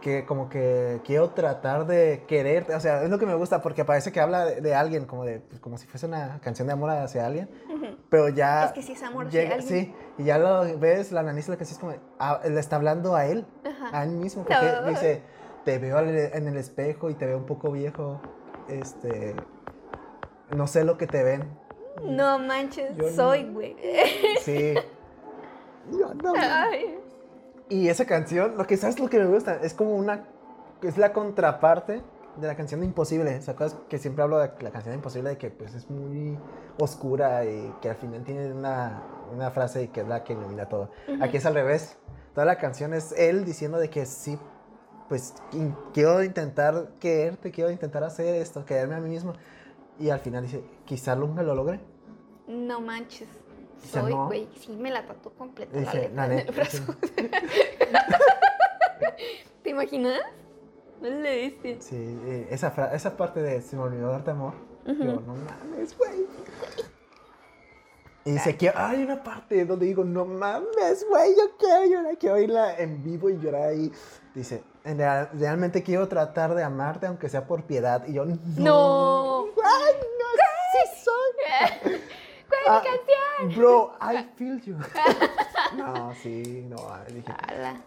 Que como que quiero tratar de quererte. O sea, es lo que me gusta porque parece que habla de, de alguien, como de. pues, como si fuese una canción de amor hacia alguien. Pero ya. Es que sí es amor hacia llega- alguien. Sí, y ya lo ves, la naniza lo que sí es como. ah, le está hablando a él. Ajá. A él mismo. Porque No. dice: Te veo en el espejo y te veo un poco viejo. Este. No sé lo que te ven. No manches, Yo soy, güey. Sí. Yo no. Ay. Y esa canción, lo que sabes lo que me gusta, es como una. Es la contraparte de la canción de Imposible. ¿Se acuerdas que siempre hablo de la canción de Imposible? De que pues es muy oscura y que al final tiene una, una frase que es la que ilumina todo. Ujú. Aquí es al revés. Toda la canción es él diciendo de que sí, pues in- quiero intentar quererte, quiero intentar hacer esto, quererme a mí mismo. Y al final dice, quizá nunca lo logre. No manches. Soy, no. güey. Sí, me la tatuó completa. Dice, la la letra en el brazo. ¿Te imaginas? No le diste. Sí, eh, esa, esa parte de se me olvidó darte amor. Ujú. Yo, no mames, güey. Y dice que hay una parte donde digo, no mames, güey, yo quiero llorar, quiero oírla en vivo y llorar ahí. Dice, "En real- realmente quiero tratar de amarte aunque sea por piedad. Y yo, no. No. Ay, no, sí soy. ¿Cuál es Ah, mi canción? Bro, I feel you. no, sí, no, dije,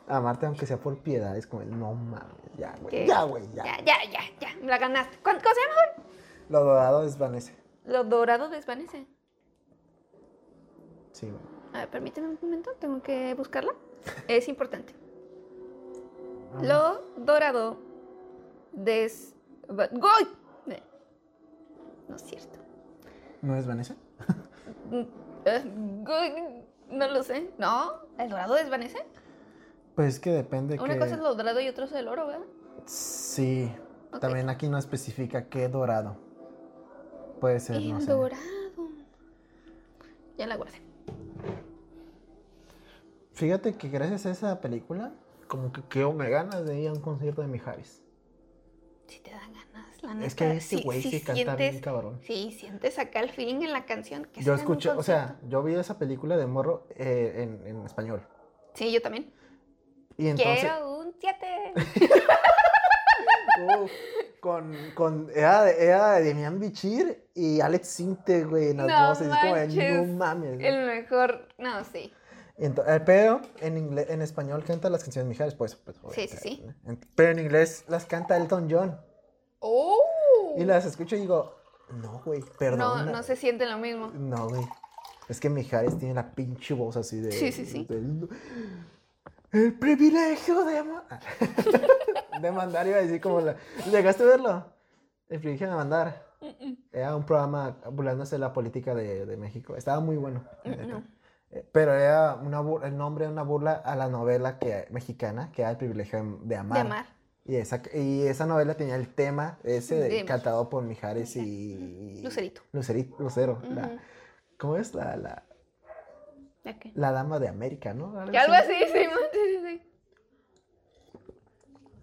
amarte aunque sea por piedad. Es como, no mames, ya, güey, ya, güey, ya. Ya, ya, ya, ya. Me la ganaste. ¿Cuánto cómo se llama, güey? Lo dorado desvanece. Lo dorado desvanece. Sí, güey. A ver, permíteme un momento. Tengo que buscarla. Es importante. Ah. Lo dorado des... ¡Goy! Eh, No es cierto. ¿No eh, goy, No lo sé. ¿No? ¿El dorado desvanece? Pues es que depende Una que... cosa es lo dorado y otra es el oro, ¿verdad? Sí, también aquí no especifica qué dorado. Puede ser, no el sé. dorado. Ya la guardé. Fíjate que gracias a esa película, como que quedó me ganas de ir a un concierto de Mijares. Si te dan ganas, la neta. Es que ese sí- güey sí, canta bien cabrón. Sí, sientes acá el feeling en la canción. que Yo escuché, o sea, yo vi esa película de morro eh, en, en español. Sí, yo también. Y entonces, Quiero un 7. uf, con, con, era, era de Demian Bichir y Alex Sinte, güey, en las No voces. Es como de, manches. no mames. güey". El mejor. No, sí. Eh, pero en, inglés, en español canta las canciones de Mijares, pues. pues Sí, sí, sí. ¿no? Pero en inglés las canta Elton John. ¡Oh! Y las escucho y digo, no, güey, no, perdona. no se siente lo mismo. No, güey. Es que Mijares tiene la pinche voz así de. Sí, sí, sí. el privilegio de amar. de mandar, iba a decir como la. ¿Llegaste a verlo? El privilegio de mandar. Era un programa burlándose de la política de, de México. Estaba muy bueno. neta. No. Pero era una el nombre era una burla a la novela que, mexicana que era El privilegio de, de amar. De amar. Y esa, y esa novela tenía el tema ese de- De- cantado por Mijares y... Lucerito. Lucerito, Lucero. la-. ¿Cómo es? La, la, la dama de América, ¿no? Que algo así, sí, sí, sí, sí.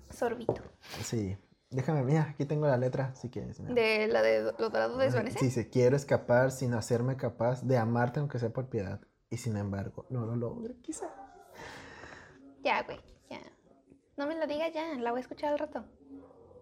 Sorbito. Sí. Déjame, mira, aquí tengo la letra, si quieres. mira. De la de lo dorado desvanece. Sí, dice, quiero escapar sin hacerme capaz de amarte aunque sea por piedad. Y sin embargo, no lo logre, quizá. Ya, güey, ya. No me lo digas ya, la voy a escuchar al rato.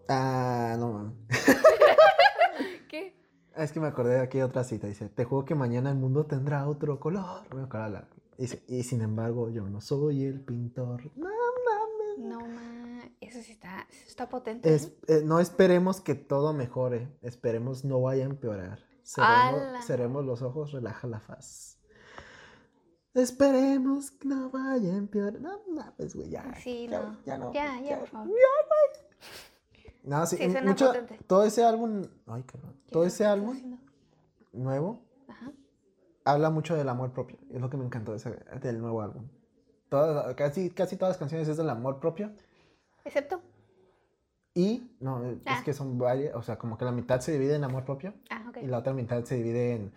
Ah, no mames. ¿Qué? Es que me acordé de aquí de otra cita. Dice, te juro que mañana el mundo tendrá otro color. Me acuerdo la- Dice, y sin embargo, yo no soy el pintor. No mames. No, ma. Es Eso sí está, eso está potente. Es- eh, no esperemos que todo mejore, esperemos no vaya a empeorar. ¡Hala! Cerremos, cerremos los ojos, relaja la faz. Esperemos que no vaya a empeorar. No mames, güey, ya. Sí, ya, no. Ya no. Ya, ya, por favor. No, sí, Sí, suena mucho- potente. todo ese álbum, ay, cabrón, todo ese ¿Qué estás álbum haciendo? nuevo Ajá. habla mucho del amor propio. Es lo que me encantó de ese- del nuevo álbum. Todas- casi, casi todas las canciones es del amor propio. Excepto. Y, no, es Ah. que son varias, o sea, como que la mitad se divide en amor propio Ah, ok. y la otra mitad se divide en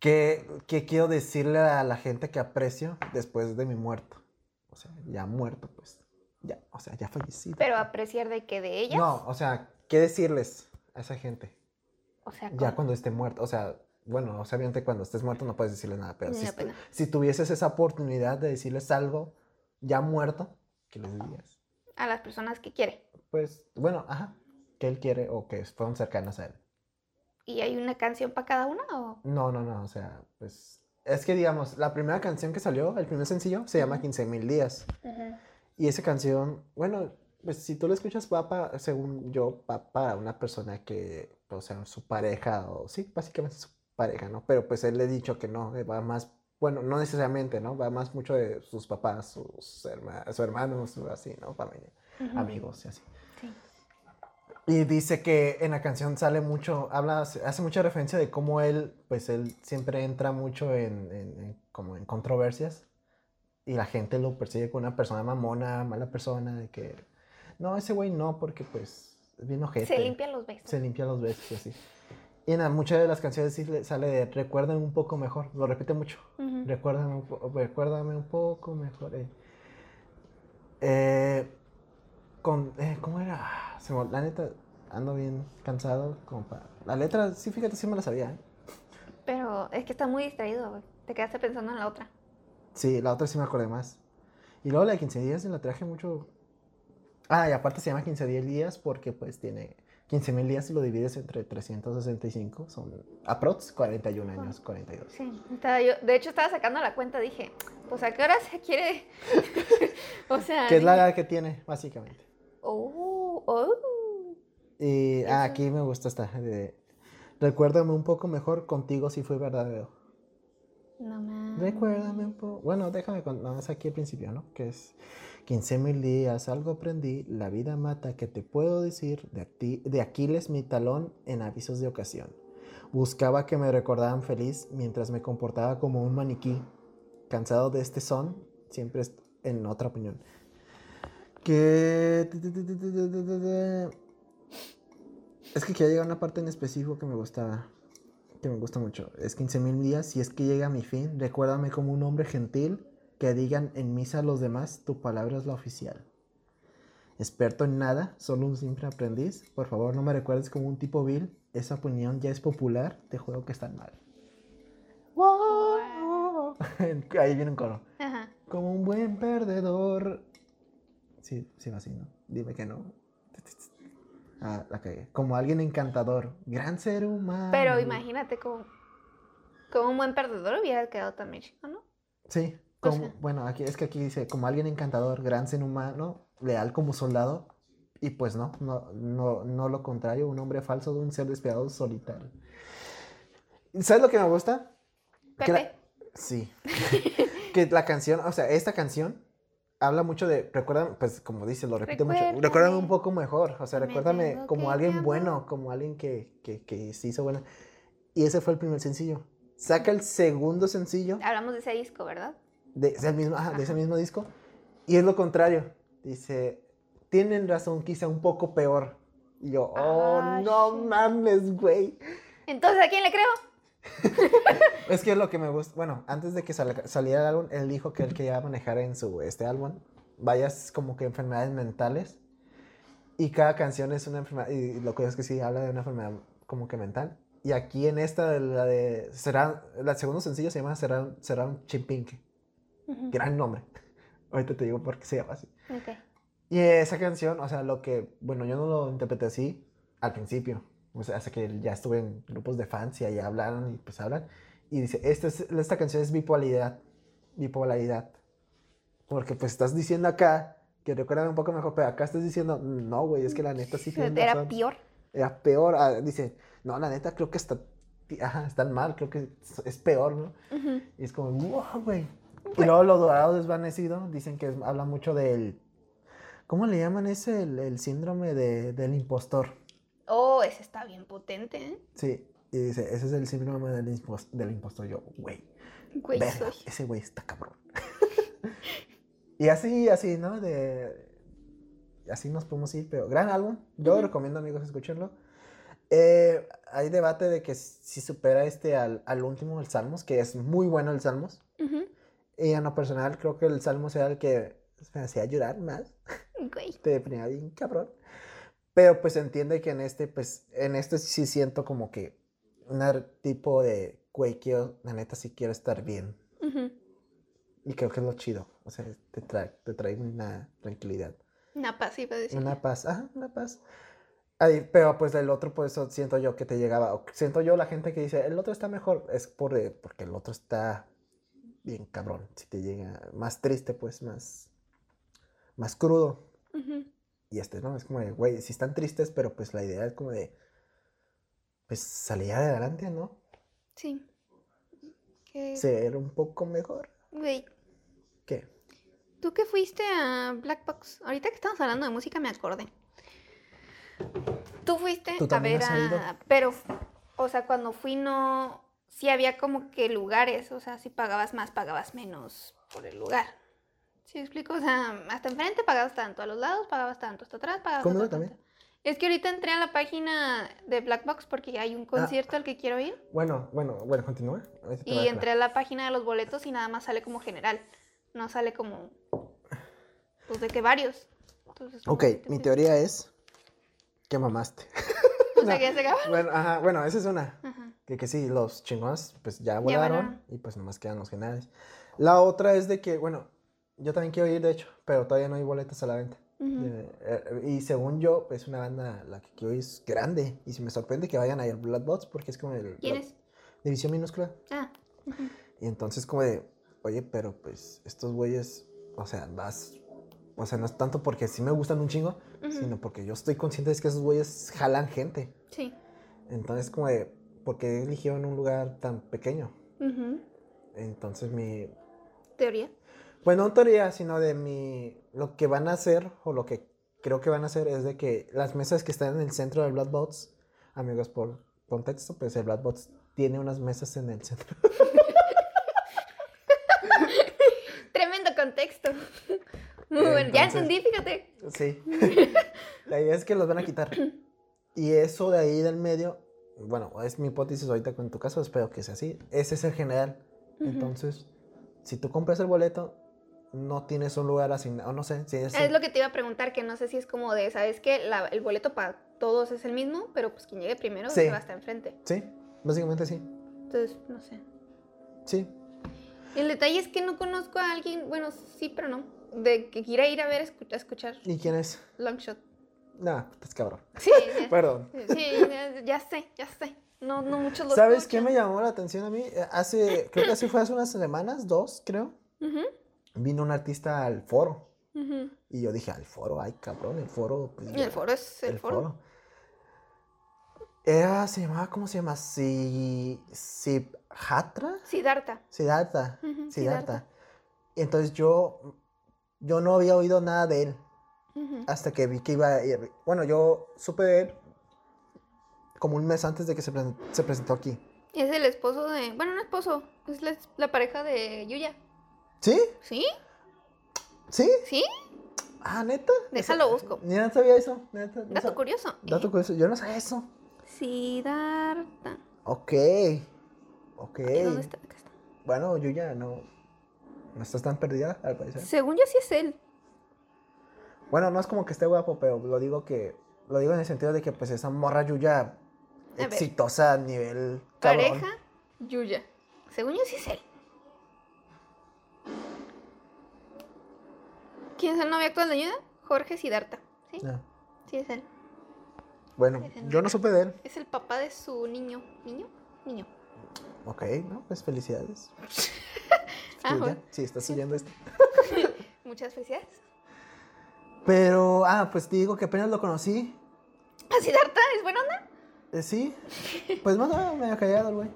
qué, qué quiero decirle a la gente que aprecio después de mi muerto. O sea, ya muerto, pues. Ya, o sea, ya fallecido. Pero apreciar de que de ellas. No, o sea, ¿qué decirles a esa gente? O sea, Ya cuando esté muerto, o sea, bueno, o sea, obviamente cuando estés muerto no puedes decirle nada, pero si, si tuvieses esa oportunidad de decirles algo ya muerto, ¿qué les dirías? a las personas que quiere. Pues, bueno, ajá, que él quiere o que fueron cercanas a él. ¿Y hay una canción para cada una o...? No, no, no, o sea, pues, es que digamos, la primera canción que salió, el primer sencillo, se llama 15 mil días. Y esa canción, bueno, pues si tú la escuchas, va para, según yo, va para una persona que, o sea, su pareja, o sí, básicamente su pareja, ¿no? Pero pues él le he dicho que no, va más, bueno, no necesariamente, ¿no? Va más mucho de sus papás, sus hermanos, su hermano, su así, ¿no? Familia, Ujú. amigos y así. Y dice que en la canción sale mucho, habla, hace mucha referencia de cómo él, pues él siempre entra mucho en, en- en- como en controversias y la gente lo persigue como una persona mamona, mala persona, de que, no, ese güey no, porque pues es bien ojete. Se limpian los besos. Se limpia los besos así. Y en muchas de las canciones sí le- sale de recuérdame un poco mejor, lo repite mucho. Ujú. Recuérdame un, po- recuérdame un poco mejor. eh. Eh, con, eh, ¿Cómo era? Ah, se me- la neta, ando bien cansado. Como para, la letra, sí, fíjate, sí me la sabía. ¿eh? Pero es que estás muy distraído, güey. Te quedaste pensando en la otra. Sí, la otra sí me acordé más. Y luego la de 15 días la traje mucho. Ah, y aparte se llama 15 días porque pues tiene 15 mil días y lo divides entre 365. Son aprox 41 años, 42. Sí. estaba yo, de hecho, estaba sacando la cuenta. Dije, pues a qué hora se quiere. o sea. Que es la edad que tiene, básicamente. Oh, oh. Y ah, aquí me gusta esta. De, Recuérdame un poco mejor, contigo si fue verdadero. No mames. Recuérdame un poco. Bueno, déjame con. No, es aquí al principio, ¿no? Que es 15 mil días, algo aprendí. La vida mata, que te puedo decir? De, de Aquiles mi talón en avisos de ocasión. Buscaba que me recordaran feliz mientras me comportaba como un maniquí. Cansado de este son, siempre en otra opinión. Que. Es que aquí llega una parte en específico que me gusta. Que me gusta mucho. Es 15 mil días y es que llega mi fin. Recuérdame como un hombre gentil que digan en misa a los demás, tu palabra es la oficial. Experto en nada, solo un simple aprendiz. Por favor, no me recuerdes como un tipo vil. Esa opinión ya es popular. Te juego que están mal. Wow. Ahí viene un coro. Ajá. Como un buen perdedor. Sí, sí va así, ¿no? Dime que no. Ah, la cagué. Como alguien encantador. Gran ser humano. Pero imagínate como, como un buen perdedor hubiera quedado también chico, ¿no? Sí. O Como, sea. bueno, aquí es que aquí dice, como alguien encantador, gran ser humano, leal como soldado. Y pues no, no, no, no lo contrario, un hombre falso de un ser despiadado solitario. ¿Sabes lo que me gusta? Que la- Pepe. Sí. que la canción, o sea, esta canción habla mucho de, recuerda, pues como dice, lo repite mucho, Recuérdame. recuérdame un poco mejor, o sea, Me recuérdame como alguien bueno, como alguien que, que, que se hizo buena. Y ese fue el primer sencillo. Saca el segundo sencillo Hablamos de ese disco, ¿verdad? de, del mismo, ajá, de ese Ajá. mismo disco y es lo contrario. Dice, tienen razón, quizá un poco peor. Y yo, oh, Ah, no mames, güey. Entonces, ¿a quién le creo? Es que es lo que me gusta. Bueno, antes de que sal- saliera el álbum, él dijo que él quería manejar en su este álbum varias como que enfermedades mentales. Y cada canción es una enfermedad. Y lo que es que sí habla de una enfermedad como que mental. Y aquí en esta, la de. Será, el segundo sencillo se llama Será, será un Chimpinque. Gran nombre. Ahorita te digo por qué se llama así. Ok. Y esa canción, o sea, lo que. Bueno, yo no lo interpreté así al principio. O sea, hasta que ya estuve en grupos de fans y ahí hablaron y pues hablan. Y dice, esta, es, esta canción es bipolaridad. Bipolaridad. Porque pues estás diciendo acá que recuerdan un poco mejor, pero acá estás diciendo, no, güey, es que la neta sí tiene Era peor. Era peor. Ah, dice, no, la neta creo que está, ajá, están mal, creo que es- peor, ¿no? Ujú. Y es como, wow, güey. Y luego lo dorado desvanecido, dicen que es- habla mucho del, ¿cómo le llaman ese? El, el síndrome de- del impostor. Oh, ese está bien potente, ¿eh? Sí, y dice, ese es el síndrome del, impos- del impostor. Yo, güey, Güey, verga, soy. ese güey está cabrón. y así, así, ¿no? De, así nos podemos ir, pero gran álbum. Yo recomiendo, amigos, escucharlo. Eh, hay debate de que si supera este al, al último, el Salmos, que es muy bueno el Salmos. Y en lo personal, creo que el Salmos era el que me hacía llorar más. Güey. Te deprimía bien cabrón. Pero pues entiende que en este, pues, en este sí siento como que un tipo de, güey, quiero, la neta sí quiero estar bien. Y creo que es lo chido. O sea, te trae, te trae una tranquilidad. Una paz, iba a decir. Una paz. Ajá, una paz. Ay, pero pues del otro, pues eso siento yo que te llegaba. o siento yo la gente que dice, el otro está mejor. Es por, eh, porque el otro está bien cabrón. Si te llega más triste, pues más, más crudo. Ujú. Y este, ¿no? Es como de, güey, sí están tristes, pero pues la idea es como de, pues salir adelante, ¿no? Sí. Ser un poco mejor. Güey, ¿Qué? tú que fuiste a Black Box, ahorita que estamos hablando de música me acordé. Tú fuiste ¿Tú a ver a... Pero, o sea, cuando fui no... Sí había como que lugares, o sea, si pagabas más, pagabas menos por el lugar. ¿Sí explico? O sea, hasta enfrente pagabas tanto, a los lados pagabas tanto, hasta atrás pagabas ¿Cómo otro también? tanto. Es que ahorita entré a la página de Black Box porque hay Ah. un concierto al que quiero ir. Bueno, bueno, bueno, continúa. Te Y a entré a la página de los boletos y nada más sale como general. No sale como. Pues de que varios. Entonces, Ok, mi teoría es que mamaste. O sea, que ya se acaba. bueno, ajá, bueno, esa es una. Ajá. Que, que sí, los chingones pues ya volaron volaron. y pues nomás quedan los generales. La otra es de que, bueno, yo también quiero ir de hecho, pero todavía no hay boletos a la venta. Eh, eh, y según yo, es una banda la que quiero ir es grande. Y si me sorprende que vayan a ir Bloodbots porque es como el... ¿Quién es? División minúscula. Ah. Y entonces como de, oye, pero pues estos güeyes, o sea, vas... O sea, no es tanto porque sí me gustan un chingo, sino porque yo estoy consciente de que esos güeyes jalan gente. Sí. Entonces como de, ¿por qué eligieron un lugar tan pequeño? Entonces mi... Teoría. Pues no teoría, sino de mi... Lo que van a hacer, o lo que creo que van a hacer, es de que las mesas que están en el centro del Bloodbots, amigos, por contexto, pues el Bloodbots tiene unas mesas en el centro. Tremendo contexto. Muy bueno. Ya entendí, fíjate. Sí. La idea es que los van a quitar. Y eso de ahí del medio, bueno, es mi hipótesis ahorita con tu caso, espero que sea así. Ese es el general. Entonces, si tú compras el boleto, no tienes un lugar asignado, no sé, si es... Es lo que te iba a preguntar, que no sé si es como de, ¿sabes qué? La- el boleto para todos es el mismo, pero pues quien llegue primero Sí. se va hasta enfrente. Sí, básicamente sí. Entonces, no sé. Sí, El detalle es que no conozco a alguien, bueno, sí, pero no, de que quiera ir a ver, a escuchar ¿y quién es? Longshot. Nah, pues cabrón. Sí, ya, Perdón. sí, ya, ya sé, ya sé. No, no muchos lo ¿Sabes qué escuchan. me llamó la atención a mí? Eh, Hace, creo que así fue hace unas semanas, dos, creo. Vino un artista al foro. Y yo dije, al foro, ay cabrón, el foro. pues, el foro es el, foro. Era, se llamaba, ¿cómo se llama? Si, Siddhartha. Siddhartha. Siddhartha. Ujú, Siddhartha. Y entonces yo, yo no había oído nada de él hasta que vi que iba a ir. Bueno, yo supe de él como un mes antes de que se presentó aquí. Es el esposo de, bueno, no esposo, es la, la pareja de Yuya. ¿Sí? ¿Sí? ¿Sí? ¿Sí? Ah, neta. Déjalo, Esa- busco. Ni no sabía eso. neta, Dato curioso. Dato curioso. Yo no sabía eso. Siddhartha. Ok. Ok. ¿Dónde está? Acá está. Bueno, yo ya no. No estás tan perdida, al parecer. Según yo sí es él. Bueno, no es como que esté guapo, pero lo digo que. Lo digo en el sentido de que, pues, esa morra Yuya exitosa a nivel. cabrón. Pareja Yuya. Según yo sí es él. ¿Quién es el novio actual de Yuya? Jorge Siddhartha. ¿Sí? Ah, Sí es él. Bueno, yo no supe de él. Es el papá de su niño. ¿Niño? Niño. Ok, no, pues felicidades. Ah, bueno. si estás oyendo esto. Muchas felicidades. Pero, ah, pues te digo que apenas lo conocí. ¿A Siddhartha? ¿Es buena onda? Eh, sí. Pues más no, me ha callado el güey.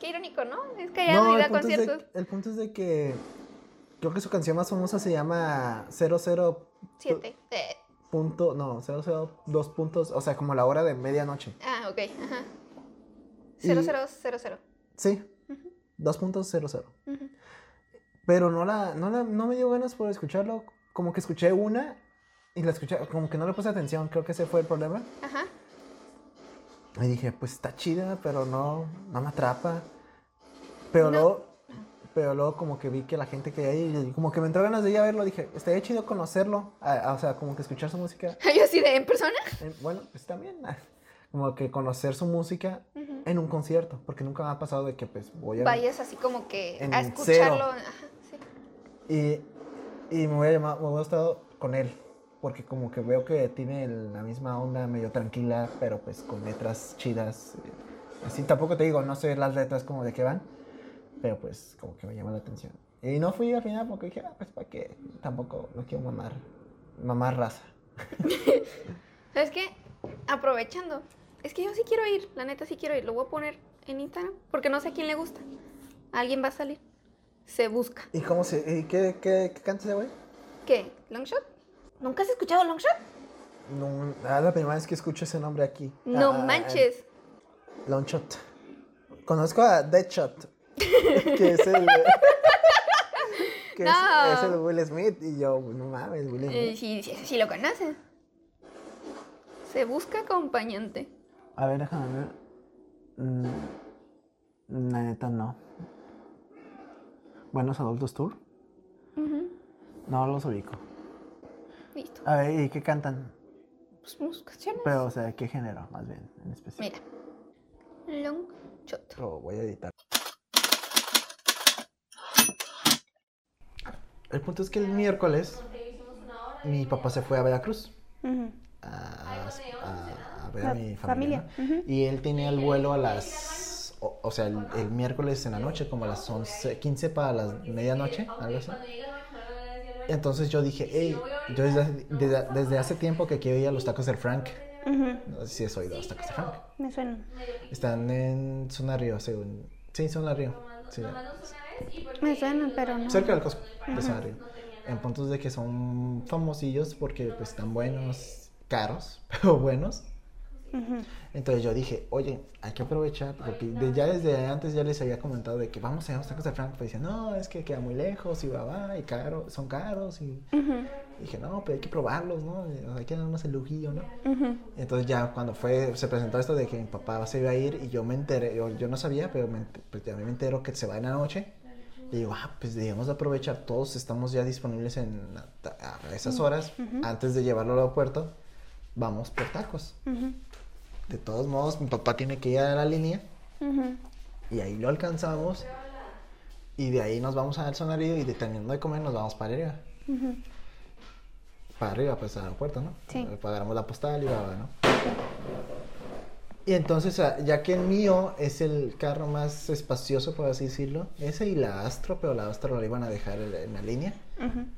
Qué irónico, ¿no? Es callado y da conciertos. de, el punto es de que creo que su canción más famosa se llama 00 Siete. Eh, punto, no, 00 dos puntos, o sea, como la hora de medianoche. Ah, ok. Ajá. Y- Cero, cero, cero, cero. Sí. 2.00. Ujú. Pero no la, no la, no me dio ganas por escucharlo. Como que escuché una y la escuché, como que no le puse atención, creo que ese fue el problema. Ajá. Y dije, pues está chida, pero no, no me atrapa. Pero No. luego, pero luego como que vi que la gente que hay, y como que me entró ganas de ir a verlo, dije, estaría chido conocerlo, a- a- o sea, como que escuchar su música. Yo así de en persona. Bueno, pues también, como que conocer su música Ujú. en un concierto, porque nunca me ha pasado de que pues voy a... Vayas así como que a escucharlo. Ajá, sí. Y, y me voy a llamar, me voy a estar con él, porque como que veo que tiene la misma onda, medio tranquila, pero pues con letras chidas. eh, Así tampoco te digo, no sé las letras como de qué van, pero pues como que me llama la atención. Y no fui al final porque dije, ah, pues para qué, tampoco, no quiero mamar, mamar raza. ¿Sabes qué? Aprovechando. Es que yo sí quiero ir, la neta sí quiero ir. Lo voy a poner en Instagram porque no sé a quién le gusta. Alguien va a salir. Se busca. ¿Y cómo se, y qué, qué, qué canta ese güey? ¿Qué? ¿Longshot? ¿Nunca has escuchado Longshot? No, es la primera vez que escucho ese nombre aquí. No Ah, manches. Longshot. Conozco a Deadshot, que es el. que es- No. es, el Will Smith. Y yo, no mames, Will Smith. Eh, sí, sí lo conoces. Se busca acompañante. A ver, déjame ver. Mm, la neta, no. Buenos Adultos Tour. No los ubico. Listo. A ver, ¿y qué cantan? Pues buscaciones. Pero, o sea, ¿qué género, más bien, en especial? Mira. Longshot. Lo voy a editar. El punto es que el miércoles mi papá se fue a Veracruz Ujú. a, a- a ver a mi familia, familia. ¿no? ujú. Y él tenía el vuelo a las. O, o sea, el, el miércoles en la noche, como a las 11, 15 para las medianoche, algo así. Entonces yo dije, hey, yo desde, hace- desde, desde hace tiempo que quiero ir a los tacos del Frank. No sé si has oído los tacos del Frank. Me suena. Están en Zona Río, según. Sí, Zona Río. Sí. Me suena, pero no. Cerca del Costco, de Zona Río. En puntos de que son famosillos porque pues están buenos, caros, pero buenos. Entonces yo dije, oye, hay que aprovechar, porque de- ya desde antes ya les había comentado de que vamos a ir a los tacos de Frank. Pues decían, no, es que queda muy lejos y va, va, y caro, son caros. Y dije, no, pero hay que probarlos, ¿no? Hay que darnos el lujillo, ¿no? Entonces ya cuando fue, se presentó esto de que mi papá se iba a ir y yo me enteré, yo, yo no sabía, pero me, pues ya me entero que se va en la noche. Y digo, ah, pues debemos de aprovechar, todos estamos ya disponibles en, a, a esas horas, antes de llevarlo al aeropuerto, vamos por tacos. De todos modos, mi papá tiene que ir a la línea y ahí lo alcanzamos. Y de ahí nos vamos al sonario y de terminando de comer nos vamos para arriba. Para arriba, pues al aeropuerto, ¿no? Sí. Pagamos la postal y va, va, ¿no? Y entonces, ya que el mío es el carro más espacioso, por así decirlo, ese y la Astro, pero la Astro la iban a dejar en la línea,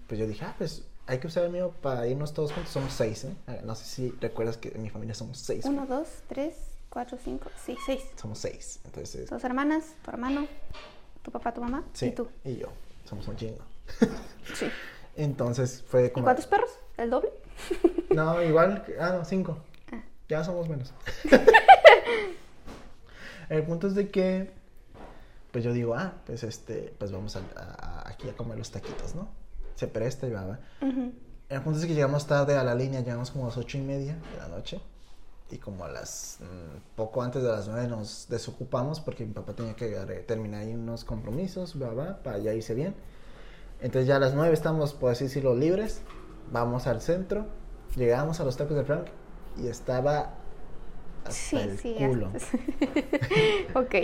pues yo dije, ah, pues hay que usar el mío para irnos todos juntos. Somos seis, ¿eh? Ah, No sé si recuerdas que en mi familia somos seis. Uno, dos, tres, cuatro, cinco, sí, seis. Somos seis. Entonces, Dos hermanas, tu hermano, tu papá, tu mamá sí. y tú. Y yo. Somos un chingo. Sí. Entonces fue ¿Y como. cuántos perros? ¿El doble? No, igual. Ah, no, cinco. Ah. Ya somos menos. El punto es de que, pues yo digo, ah, pues este, pues vamos a, a- aquí a comer los taquitos, ¿no? Se presta y va, va. El punto es que llegamos tarde a la línea, llegamos como a las ocho y media de la noche. Y como a las, mm, poco antes de las nueve nos desocupamos porque mi papá tenía que terminar ahí unos compromisos, va, va, para ya irse bien. Entonces ya a las nueve estamos, por así decirlo, libres. Vamos al centro, llegamos a los tacos de Frank y estaba hasta Sí, el sí. culo. hasta- ok.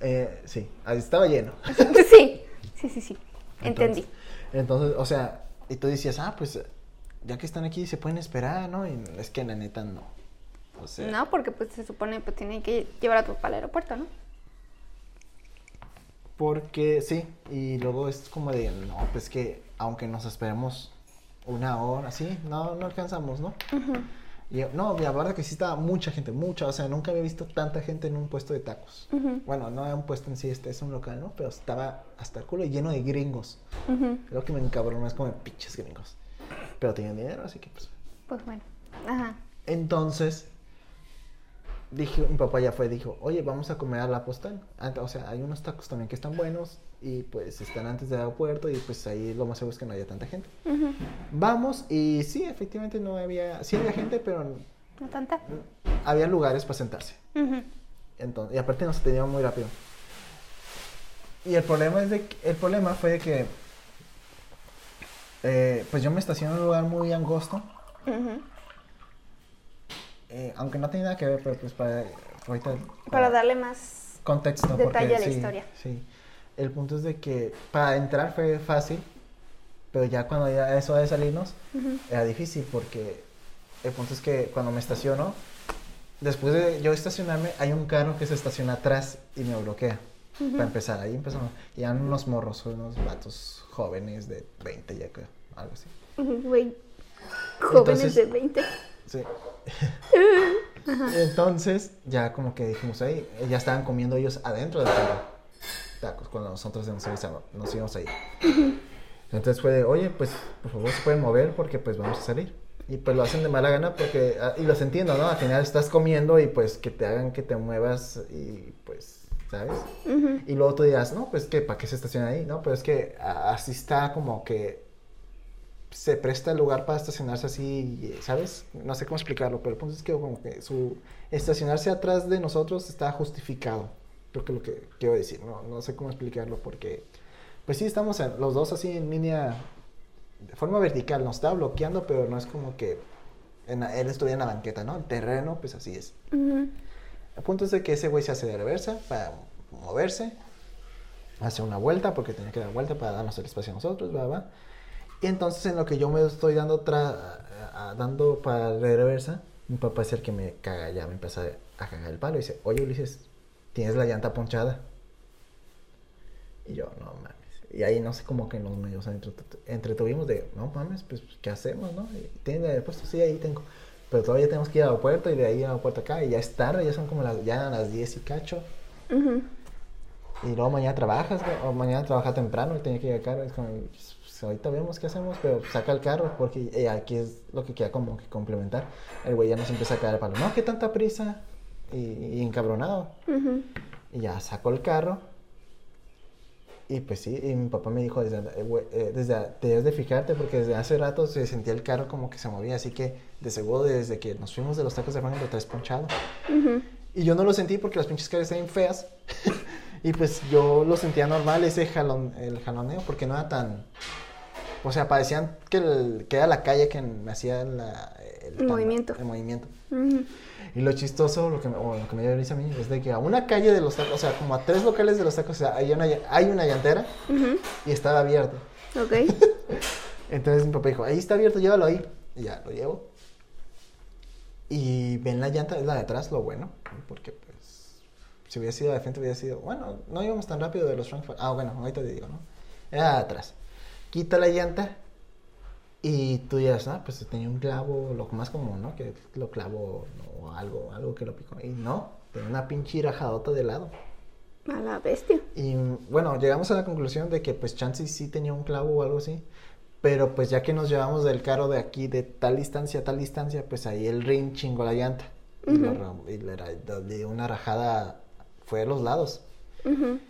Eh, sí, ahí estaba lleno. Sí, sí, sí, sí. Entendí. Entonces, entonces, o sea, y tú decías, ah, pues ya que están aquí se pueden esperar, ¿no? Y es que la neta no. O sea, No, porque pues se supone que tienen que llevar a tu papá al aeropuerto, ¿no? Porque sí, y luego es como de, no, pues que aunque nos esperemos una hora, sí, no, no alcanzamos, ¿no? Y no, y aparte que sí estaba mucha gente, mucha, o sea, nunca había visto tanta gente en un puesto de tacos. Bueno, no era un puesto en sí, este es un local, ¿no? Pero estaba hasta el culo lleno de gringos. Lo que me encabronó es como de pinches gringos. Pero tenían dinero, así que pues. Pues bueno. Ajá. Entonces, dije, mi papá ya fue, dijo, oye, vamos a comer a la postal. O sea, hay unos tacos también que están buenos y pues están antes del aeropuerto y pues ahí lo más seguro es que no haya tanta gente. Vamos y sí, efectivamente no había, sí había gente, pero No tanta. había lugares para sentarse. Entonces, y aparte nos teníamos muy rápido. Y el problema es de que- el problema fue de que eh, pues yo me estacioné en un lugar muy angosto. Eh, aunque no tiene nada que ver, pero pues para ahorita Para darle más. contexto. detalle porque, a la sí, historia. Sí. El punto es de que para entrar fue fácil, pero ya cuando ya eso de salirnos era difícil porque el punto es que cuando me estaciono, después de yo estacionarme, hay un carro que se estaciona atrás y me bloquea. Para empezar, ahí empezamos. Y eran unos morros, unos vatos jóvenes de 20 ya creo, algo así. Güey. Jóvenes Entonces- de 20. Sí. Entonces, ya como que dijimos ahí, ya estaban comiendo ellos adentro del carro. Tacos, cuando nosotros nos íbamos, nos íbamos ahí. Entonces fue de, oye, pues por favor se pueden mover porque pues vamos a salir. Y pues lo hacen de mala gana porque, ah, y los entiendo, ¿no? Al final estás comiendo y pues que te hagan que te muevas y pues, ¿sabes? Y luego tú dirás, no, pues que, ¿para qué se estaciona ahí? No, pero es que a- así está como que se presta el lugar para estacionarse así, ¿sabes? No sé cómo explicarlo, pero el punto es que como que su estacionarse atrás de nosotros está justificado. Creo que es lo que quiero decir, no, no sé cómo explicarlo porque, pues sí, estamos en- los dos así en línea, de forma vertical, nos está bloqueando, pero no es como que en él estuviera en la banqueta, ¿no? El terreno, pues así es. Ujú. El punto es de que ese güey se hace de reversa para moverse, hace una vuelta porque tenía que dar vuelta para darnos el espacio a nosotros, va, va. Y entonces en lo que yo me estoy dando tra- dando para reversa, mi papá es el que me caga, ya me empieza a cagar el palo y dice, oye Ulises, tienes la llanta ponchada. Y yo, no mames. Y ahí no sé cómo que nos medios entre- entretuvimos de, no mames, pues ¿qué hacemos, no? ¿Tiene puesto? Sí, ahí tengo. Pero todavía tenemos que ir al aeropuerto y de ahí al aeropuerto acá y ya es tarde, ya son como las, ya las 10 y cacho. Ujú. Y luego mañana trabajas, o mañana trabaja temprano y tiene que carro. Es como, pues, ahorita vemos qué hacemos, pero saca el carro porque eh, aquí es lo que queda como que complementar. El güey ya nos empieza a caer el palo. No, qué tanta prisa. Y, y encabronado. Ujú. Y ya sacó el carro. Y pues sí, y mi papá me dijo, desde, eh, eh, desde, debes de fijarte porque desde hace rato se sentía el carro como que se movía, así que de seguro desde que nos fuimos de los tacos de Juan lo traes ponchado. Ujú. Y yo no lo sentí porque las pinches calles estaban feas. y pues yo lo sentía normal ese jalón, el jaloneo porque no era tan... O sea, parecían que, el- que era la calle que me hacía la- el, El movimiento. El movimiento. Ujú. Y lo chistoso, lo que, me, o lo que me dio risa a mí, es de que a una calle de los tacos, o sea, como a tres locales de los tacos, o sea, hay una, hay una llantera y estaba abierta. Ok. Entonces mi papá dijo, ahí está abierto, llévalo ahí. Y ya, lo llevo. Y ven la llanta, es la de atrás, lo bueno, porque pues, si hubiera sido de frente hubiera sido, bueno, no íbamos tan rápido de los Frankfurt. Ah, bueno, ahorita te digo, ¿no? Era de atrás. Quita la llanta y tú dirás, ah, pues tenía un clavo, lo más común, ¿no? Que lo clavo o algo, algo que lo picó. Y no, tenía una pinche rajadota de lado. A la bestia. Y bueno, llegamos a la conclusión de que pues Chansey sí tenía un clavo o algo así. Pero pues ya que nos llevamos del carro de aquí de tal distancia a tal distancia, pues ahí el ring chingó la llanta. Y, y le, dio una rajada, fue de los lados. Ujú.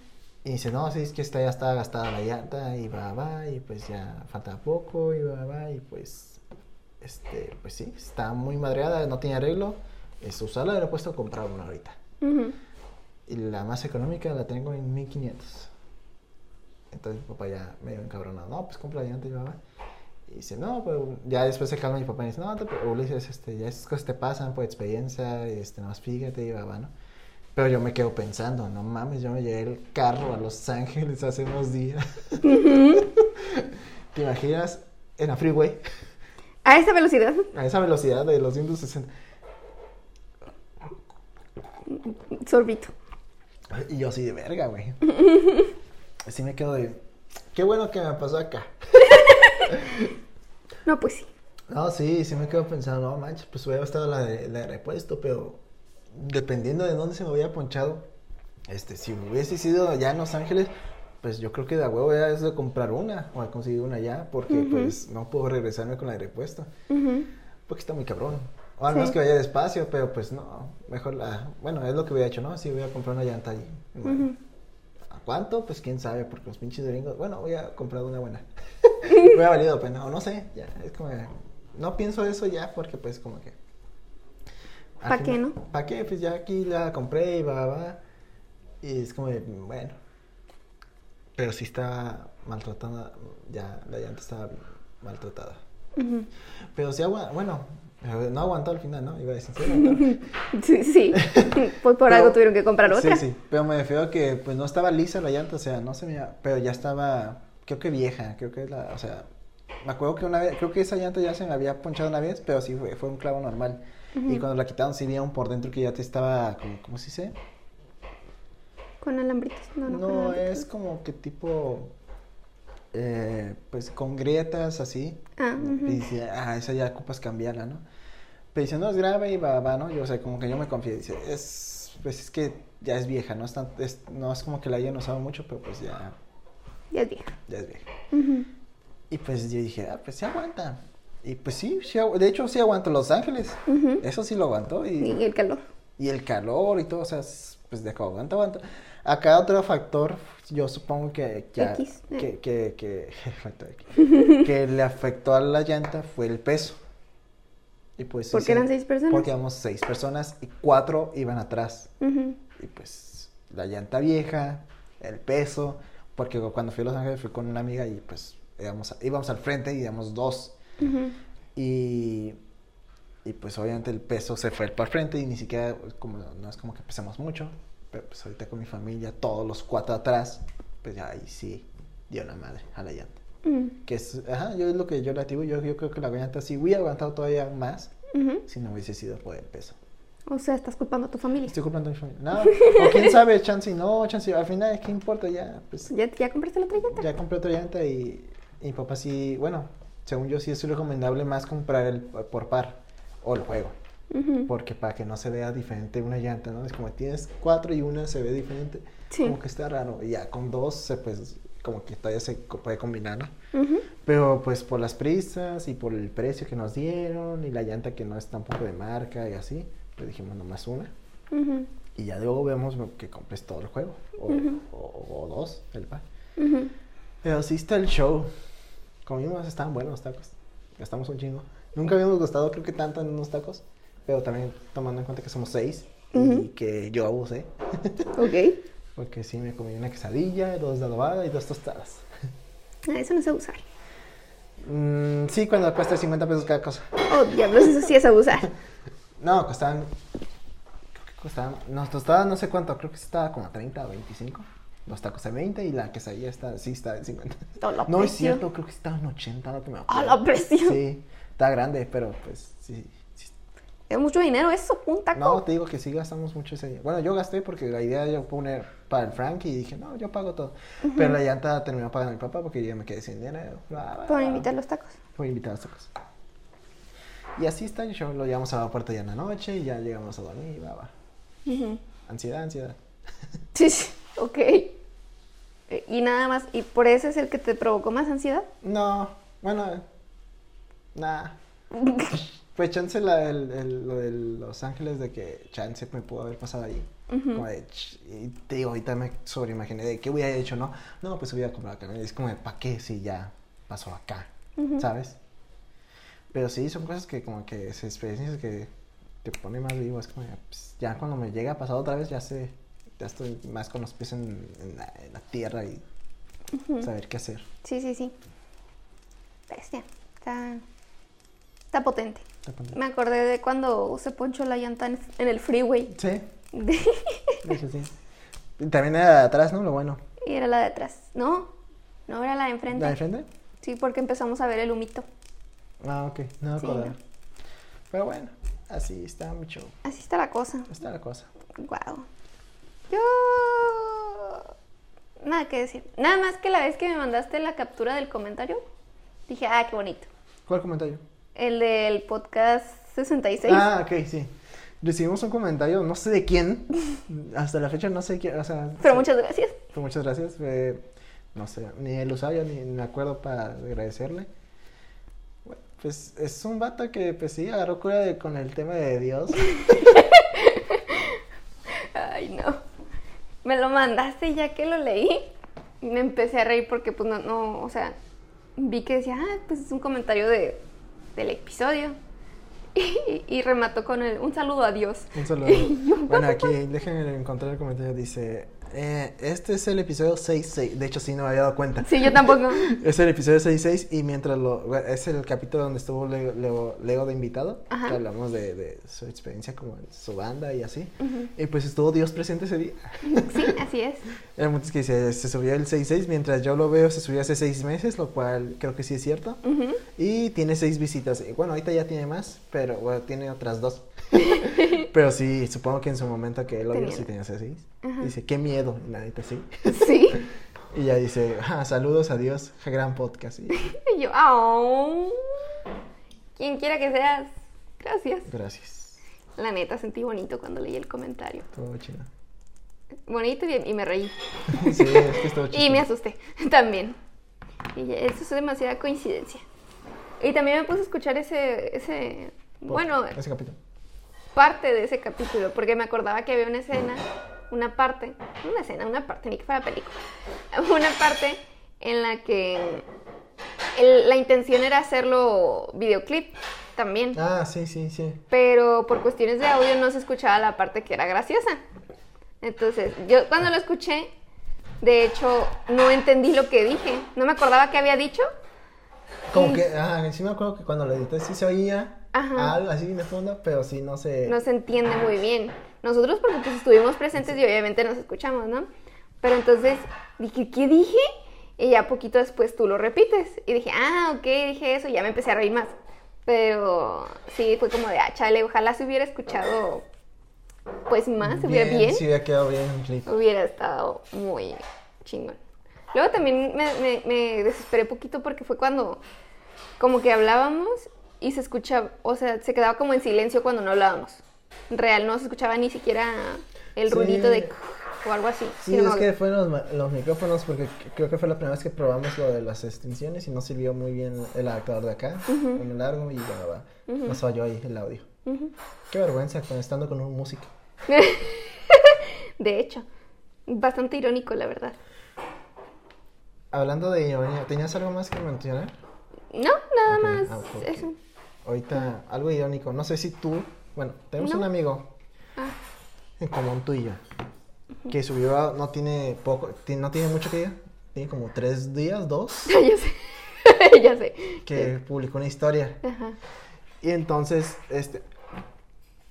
Y dice, no, sí, es que esta ya estaba gastada la llanta y va, va, y pues ya falta poco y va, va, y pues, este, pues sí, está muy madreada, no tiene arreglo. Es usarla de repuesto o comprar una ahorita. Ujú. Y la más económica la tengo en 1500. Entonces mi papá ya medio encabronado, no, pues compra la llanta y va, va. Y dice, no, pero ya después se calma mi papá y dice, no, te, Ulises, este, ya esas cosas te pasan por experiencia, este, más fíjate y va, va, ¿no? Pero yo me quedo pensando, no mames, yo me llevé el carro a Los Ángeles hace unos días. ¿Te imaginas en la freeway A esta velocidad. a esa velocidad de los 160? Sorbito. Y yo así de verga, güey. Así me quedo de. Qué bueno que me pasó acá. No, pues sí. No, sí, sí me quedo pensando, no manches, pues hubiera estado la de, la de repuesto, pero dependiendo de dónde se me hubiera ponchado, este, si hubiese sido ya en Los Ángeles, pues yo creo que de huevo ya es de comprar una o de conseguir una ya, porque pues no puedo regresarme con la de repuesto, Ujú. porque está muy cabrón. O al Sí. menos que vaya despacio, pero pues no, mejor la, bueno, es lo que hubiera hecho, ¿no? Sí, voy a comprar una llanta allí. Ujú. ¿A cuánto? Pues quién sabe, porque los pinches gringos, bueno, voy a comprar una buena. me ha valido pena, o no sé, ya, es como, no pienso eso ya, porque pues como que... al ¿Pa qué, no? ¿Pa qué? Pues ya aquí la compré y va, va. Y es como de, bueno. Pero sí está maltratada, ya la llanta estaba maltratada. Ujú. Pero sí aguantó, bueno, no aguantó al final, ¿no? Iba a decir, sí aguantó. Sí, sí. Pues por Pero- algo tuvieron que comprar otra. Sí, sí, pero me refiero a que pues no estaba lisa la llanta, o sea, no se me... Pero ya estaba, creo que vieja, creo que la, o sea, me acuerdo que una vez, creo que esa llanta ya se me había ponchado una vez, pero sí fue, fue un clavo normal. Y cuando la quitaron sí veía un por dentro que ya te estaba, como, ¿cómo se dice? Con alambritos. No, no, con No, alambritos. es como que tipo, eh, pues con grietas así. Ah, ujú. Y dice, ah, esa ya ocupas cambiarla, ¿no? Pero dice, no, es grave y va, va, ¿no? Yo, o sea, como que yo me confié. Dice, es, pues es que ya es vieja, ¿no? Es, tan- es- no es como que la hayan usado mucho, pero pues ya, Ya es vieja. ya es vieja. Ujú. Y pues yo dije, ah, pues sí aguanta. Y pues sí, sí de hecho sí aguantó Los Ángeles. Eso sí lo aguantó. Y Y, el calor. y el calor y todo, o sea, es- pues de acá aguanta, aguanta. Acá otro factor, yo supongo que, que, X, eh. que, que, que, le afectó a la llanta fue el peso. Y pues, Porque eran seis personas. Porque éramos seis personas y cuatro iban atrás. Y pues la llanta vieja, el peso, porque cuando fui a Los Ángeles fui con una amiga y pues íbamos, íbamos al frente y íbamos dos. Ujú. Y, y pues obviamente el peso se fue para frente y ni siquiera, como, no es como que pesamos mucho, pero pues ahorita con mi familia, todos los cuatro atrás, pues ya ahí sí dio la madre a la llanta. Ujú. Que es, ajá, yo es lo que yo le digo, yo, yo creo que la llanta sí hubiera aguantado todavía más Ujú. si no hubiese sido por el peso. O sea, estás culpando a tu familia. Estoy culpando a mi familia. No, o quién sabe, chance, no, chance, al final, ¿qué importa? Ya, pues ¿Ya, ya compraste la otra llanta? ya compré otra llanta y, y mi papá sí, bueno, según yo sí es recomendable más comprar el por par o el juego. Porque para que no se vea diferente una llanta, ¿no? Es como tienes cuatro y una se ve diferente. Sí. Como que está raro. Y ya con dos, se, pues, como que todavía se puede combinar, ¿no? Pero pues por las prisas y por el precio que nos dieron y la llanta que no es tampoco de marca y así, pues dijimos nomás una. Y ya luego vemos que compres todo el juego. O, o- o dos, el par. Pero sí está el show. Comimos, estaban buenos los tacos. Gastamos un chingo. Nunca habíamos gastado, creo que tanto en unos tacos. Pero también tomando en cuenta que somos seis. Y que yo abusé. Ok. Porque sí me comí una quesadilla, dos de adobada y dos tostadas. Ah, eso no es abusar. Mm, sí, cuando cuesta 50 pesos cada cosa. Oh, diablos, eso sí es abusar. No, costaban. Creo que costaban. No, tostadas no sé cuánto. Creo que estaba como a 30 o 25. Los tacos a 20 y la quesadilla está, sí está en 50. Oh, la No es cierto, creo que estaba en 80, no me Ah, acuerdo. la presión. Sí, está grande, pero pues sí. sí. Es mucho dinero eso, un taco. No, te digo que sí gastamos mucho ese día. Bueno, yo gasté porque la idea era poner para el Frank y dije, no, yo pago todo. Pero la llanta terminó pagando mi papá porque yo ya me quedé sin dinero. Por invitar los tacos. Por invitar a los tacos. Y así está el show. Lo llevamos a la puerta ya en la noche y ya llegamos a dormir. Va, va. Ujú. Ansiedad, ansiedad. Sí, sí. Ok. Eh, Y nada más, ¿y por eso es el que te provocó más ansiedad? No, bueno, nada. Pues chance la, el, el- lo de Los Ángeles de que chance me pudo haber pasado allí. Como de, y te digo, ahorita me sobreimaginé de qué hubiera hecho, ¿no? No, pues hubiera comprado acá. Es como de, ¿para qué si ya pasó acá? ¿Sabes? Pero sí, son cosas que como que se experiencias que te pone más vivo. Es como, de, pues, ya cuando me llega a pasar otra vez, ya sé, ya estoy más con los pies en, en la, en la tierra y saber qué hacer. Sí, sí, sí. Bestia. Está, está potente. Está poniendo- Me acordé de cuando se ponchó la llanta en, en el freeway. Sí, eso sí. Y también era de atrás, ¿no? Lo bueno. y era la de atrás. ¿No? No era la de enfrente. ¿La de frente? Sí, porque empezamos a ver el humito. Ah, ok, no me Sí, no. Pero bueno, así está mucho. Así está la cosa. Está la cosa. Wow. Yo. Nada que decir. Nada más que la vez que me mandaste la captura del comentario, dije, ah, qué bonito. ¿Cuál comentario? El del podcast 66. Ah, ok, sí. Recibimos un comentario, no sé de quién. Hasta la fecha no sé quién. O sea, Pero sí, muchas gracias. pues muchas gracias. eh, no sé, ni el usuario ni me acuerdo para agradecerle. Bueno, pues es un vato que, pues sí, agarró cura de- con el tema de Dios. Ay, no. Me lo mandaste y ya que lo leí, me empecé a reír porque, pues, no, no, o sea, vi que decía, ah, pues es un comentario de, del episodio. Y, y remató con el, un saludo a Dios. Un saludo. Bueno, aquí déjenme encontrar el comentario. Dice: eh, Este es el episodio 66. De hecho, sí, no me había dado cuenta. Sí, yo tampoco. Es el episodio 66 y mientras lo... Es el capítulo donde estuvo Leo, Leo- Leo de invitado. Ajá. Que hablamos de, de su experiencia como su banda y así. Y pues estuvo Dios presente ese día. Sí, así es. Punto es que dice, se subió el 66, mientras yo lo veo se subió hace seis meses, lo cual creo que sí es cierto. Ujú. Y tiene seis visitas. Y bueno, ahorita ya tiene más, pero bueno, tiene otras dos. pero sí, supongo que en su momento que él lo vio sí tenía seis. Ajá. Dice, qué miedo. Y la neta sí. Sí. Y ya dice, "Ah, saludos a Dios, gran podcast. Y Y yo, oh. Quien quiera que seas, gracias. gracias. La neta, sentí bonito cuando leí el comentario. Todo chido. Bonito y, y me reí. Sí, es que estuvo chido. Y me asusté también. Y ya, eso es demasiada coincidencia. Y también me puse a escuchar ese, ese, bueno, Ese capítulo. Parte de ese capítulo, porque me acordaba que había una escena, una parte, una escena, una parte, ni que fuera película, una parte en la que el- la intención era hacerlo videoclip también, Ah, sí, sí, sí. pero por cuestiones de audio no se escuchaba la parte que era graciosa. Entonces, yo cuando lo escuché, de hecho, no entendí lo que dije, no me acordaba qué había dicho. Como que, ah, sí me acuerdo que cuando lo edité sí se oía Ajá. algo así de fondo, pero sí no se... no se entiende muy bien. Nosotros porque pues estuvimos presentes y obviamente nos escuchamos, ¿no? Pero entonces dije, ¿qué dije? Y ya poquito después tú lo repites. Y dije, ah, ok, dije eso y ya me empecé a reír más. Pero sí, fue como de, ah, chale, ojalá se hubiera escuchado pues más, se hubiera bien. Sí, hubiera quedado bien clip. Hubiera estado muy chingón. Luego también me, me, me desesperé poquito porque fue cuando como que hablábamos y se escuchaba, o sea, se quedaba como en silencio cuando no hablábamos. Real, no se escuchaba ni siquiera el Sí. ruidito de o algo así. Sí, es que fueron los, micrófonos porque creo que fue la primera vez que probamos lo de las extensiones y no sirvió muy bien el adaptador de acá, en el largo y bueno, va, nos falló ahí el audio. Ujú. Qué vergüenza estando con un músico. De hecho, bastante irónico, la verdad. Hablando de ironía, ¿tenías algo más que mencionar? No, nada más. ah, ok. Eso. Ahorita, algo irónico, no sé si tú, bueno, tenemos No. un amigo Ah, en común tú y yo, que subió, a- no tiene poco, no tiene mucho que diga, tiene como tres días, dos, ya sé. ya sé. que publicó una historia. Ajá. Y entonces, este,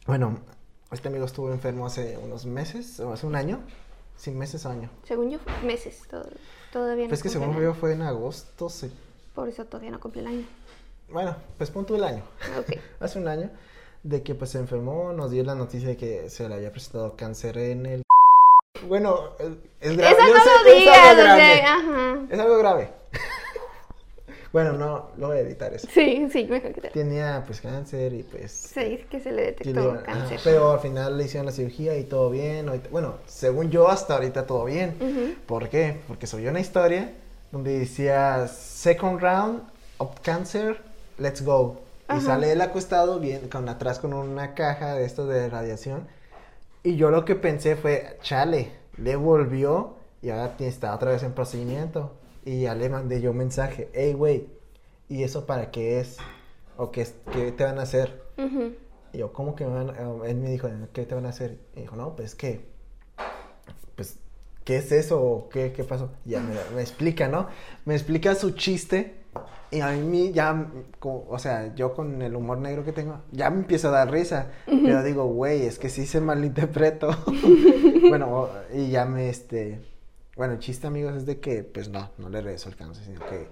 bueno, este amigo estuvo enfermo hace unos meses, o hace un año, sin meses o año. Según yo, meses. todo- todavía no. Pues que según yo fue en agosto, sí. Por eso todavía no cumple el año. Bueno, pues punto el año. Ok. hace un año, de que pues se enfermó, nos dio la noticia de que se le había presentado cáncer en el... Bueno, es es grave. Eso yo no sé, lo es algo o grave. sea, ajá. Es algo grave. bueno, no, lo voy a editar eso. Sí, sí, mejor que te... Tenía pues cáncer y pues... Se dice que se le detectó le- cáncer. pero al final le hicieron la cirugía y todo bien. bueno, según yo hasta ahorita todo bien. Ujú. ¿Por qué? Porque subió una historia donde decía second round of cancer, let's go. Y Ajá. sale él acostado bien con atrás con una caja de esto de radiación. Y yo lo que pensé fue, chale, le volvió y ahora está otra vez en procedimiento. Y ya le mandé yo un mensaje, hey, güey, ¿y eso para qué es? ¿O qué, qué te van a hacer? Ujú. Y yo, ¿cómo que me van a-?" Él me dijo, ¿qué te van a hacer? Y dijo, no, pues que, pues, ¿qué es eso? ¿O ¿Qué, qué pasó? Y ya me, me explica, ¿no? Me explica su chiste. Y a mí ya, como- o sea, yo con el humor negro que tengo, ya me empieza a dar risa. Pero digo, güey, es que sí se malinterpreto. bueno, y ya me, este, bueno, el chiste, amigos, es de que, pues no, no le regresó el cáncer, sino que,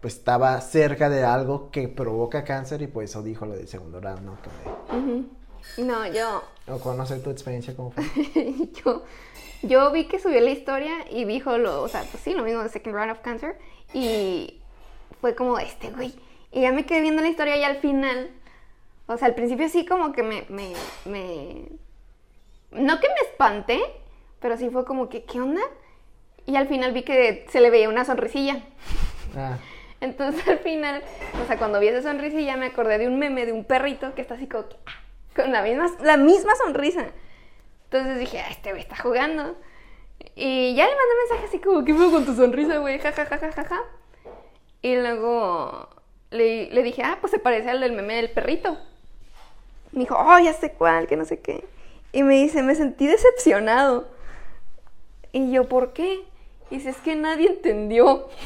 pues estaba cerca de algo que provoca cáncer y por eso dijo lo del segundo round, ¿no? Que me- Ujú. No, yo, o conocer tu experiencia, ¿cómo fue? yo, yo vi que subió la historia y dijo lo, o sea, pues sí, lo mismo de Second Round of Cancer y fue como este güey. Y ya me quedé viendo la historia y al final, o sea, al principio sí como que me, me, me... No que me espanté, pero sí fue como que, ¿qué onda? Y al final vi que se le veía una sonrisilla. Ah, Entonces al final, o sea, cuando vi esa sonrisilla me acordé de un meme de un perrito que está así como que, ah, con la misma, la misma sonrisa. Entonces dije, ah, este güey está jugando. Y ya le mandé mensaje así como, ¿qué fue con tu sonrisa, güey? Ja, ja, ja, ja, ja, ja. Y luego le, le dije, ah, pues se parece al del meme del perrito. Me dijo, oh, ya sé cuál, que no sé qué. Y me dice, me sentí decepcionado. Y yo, ¿por qué? Y dice, es que nadie entendió.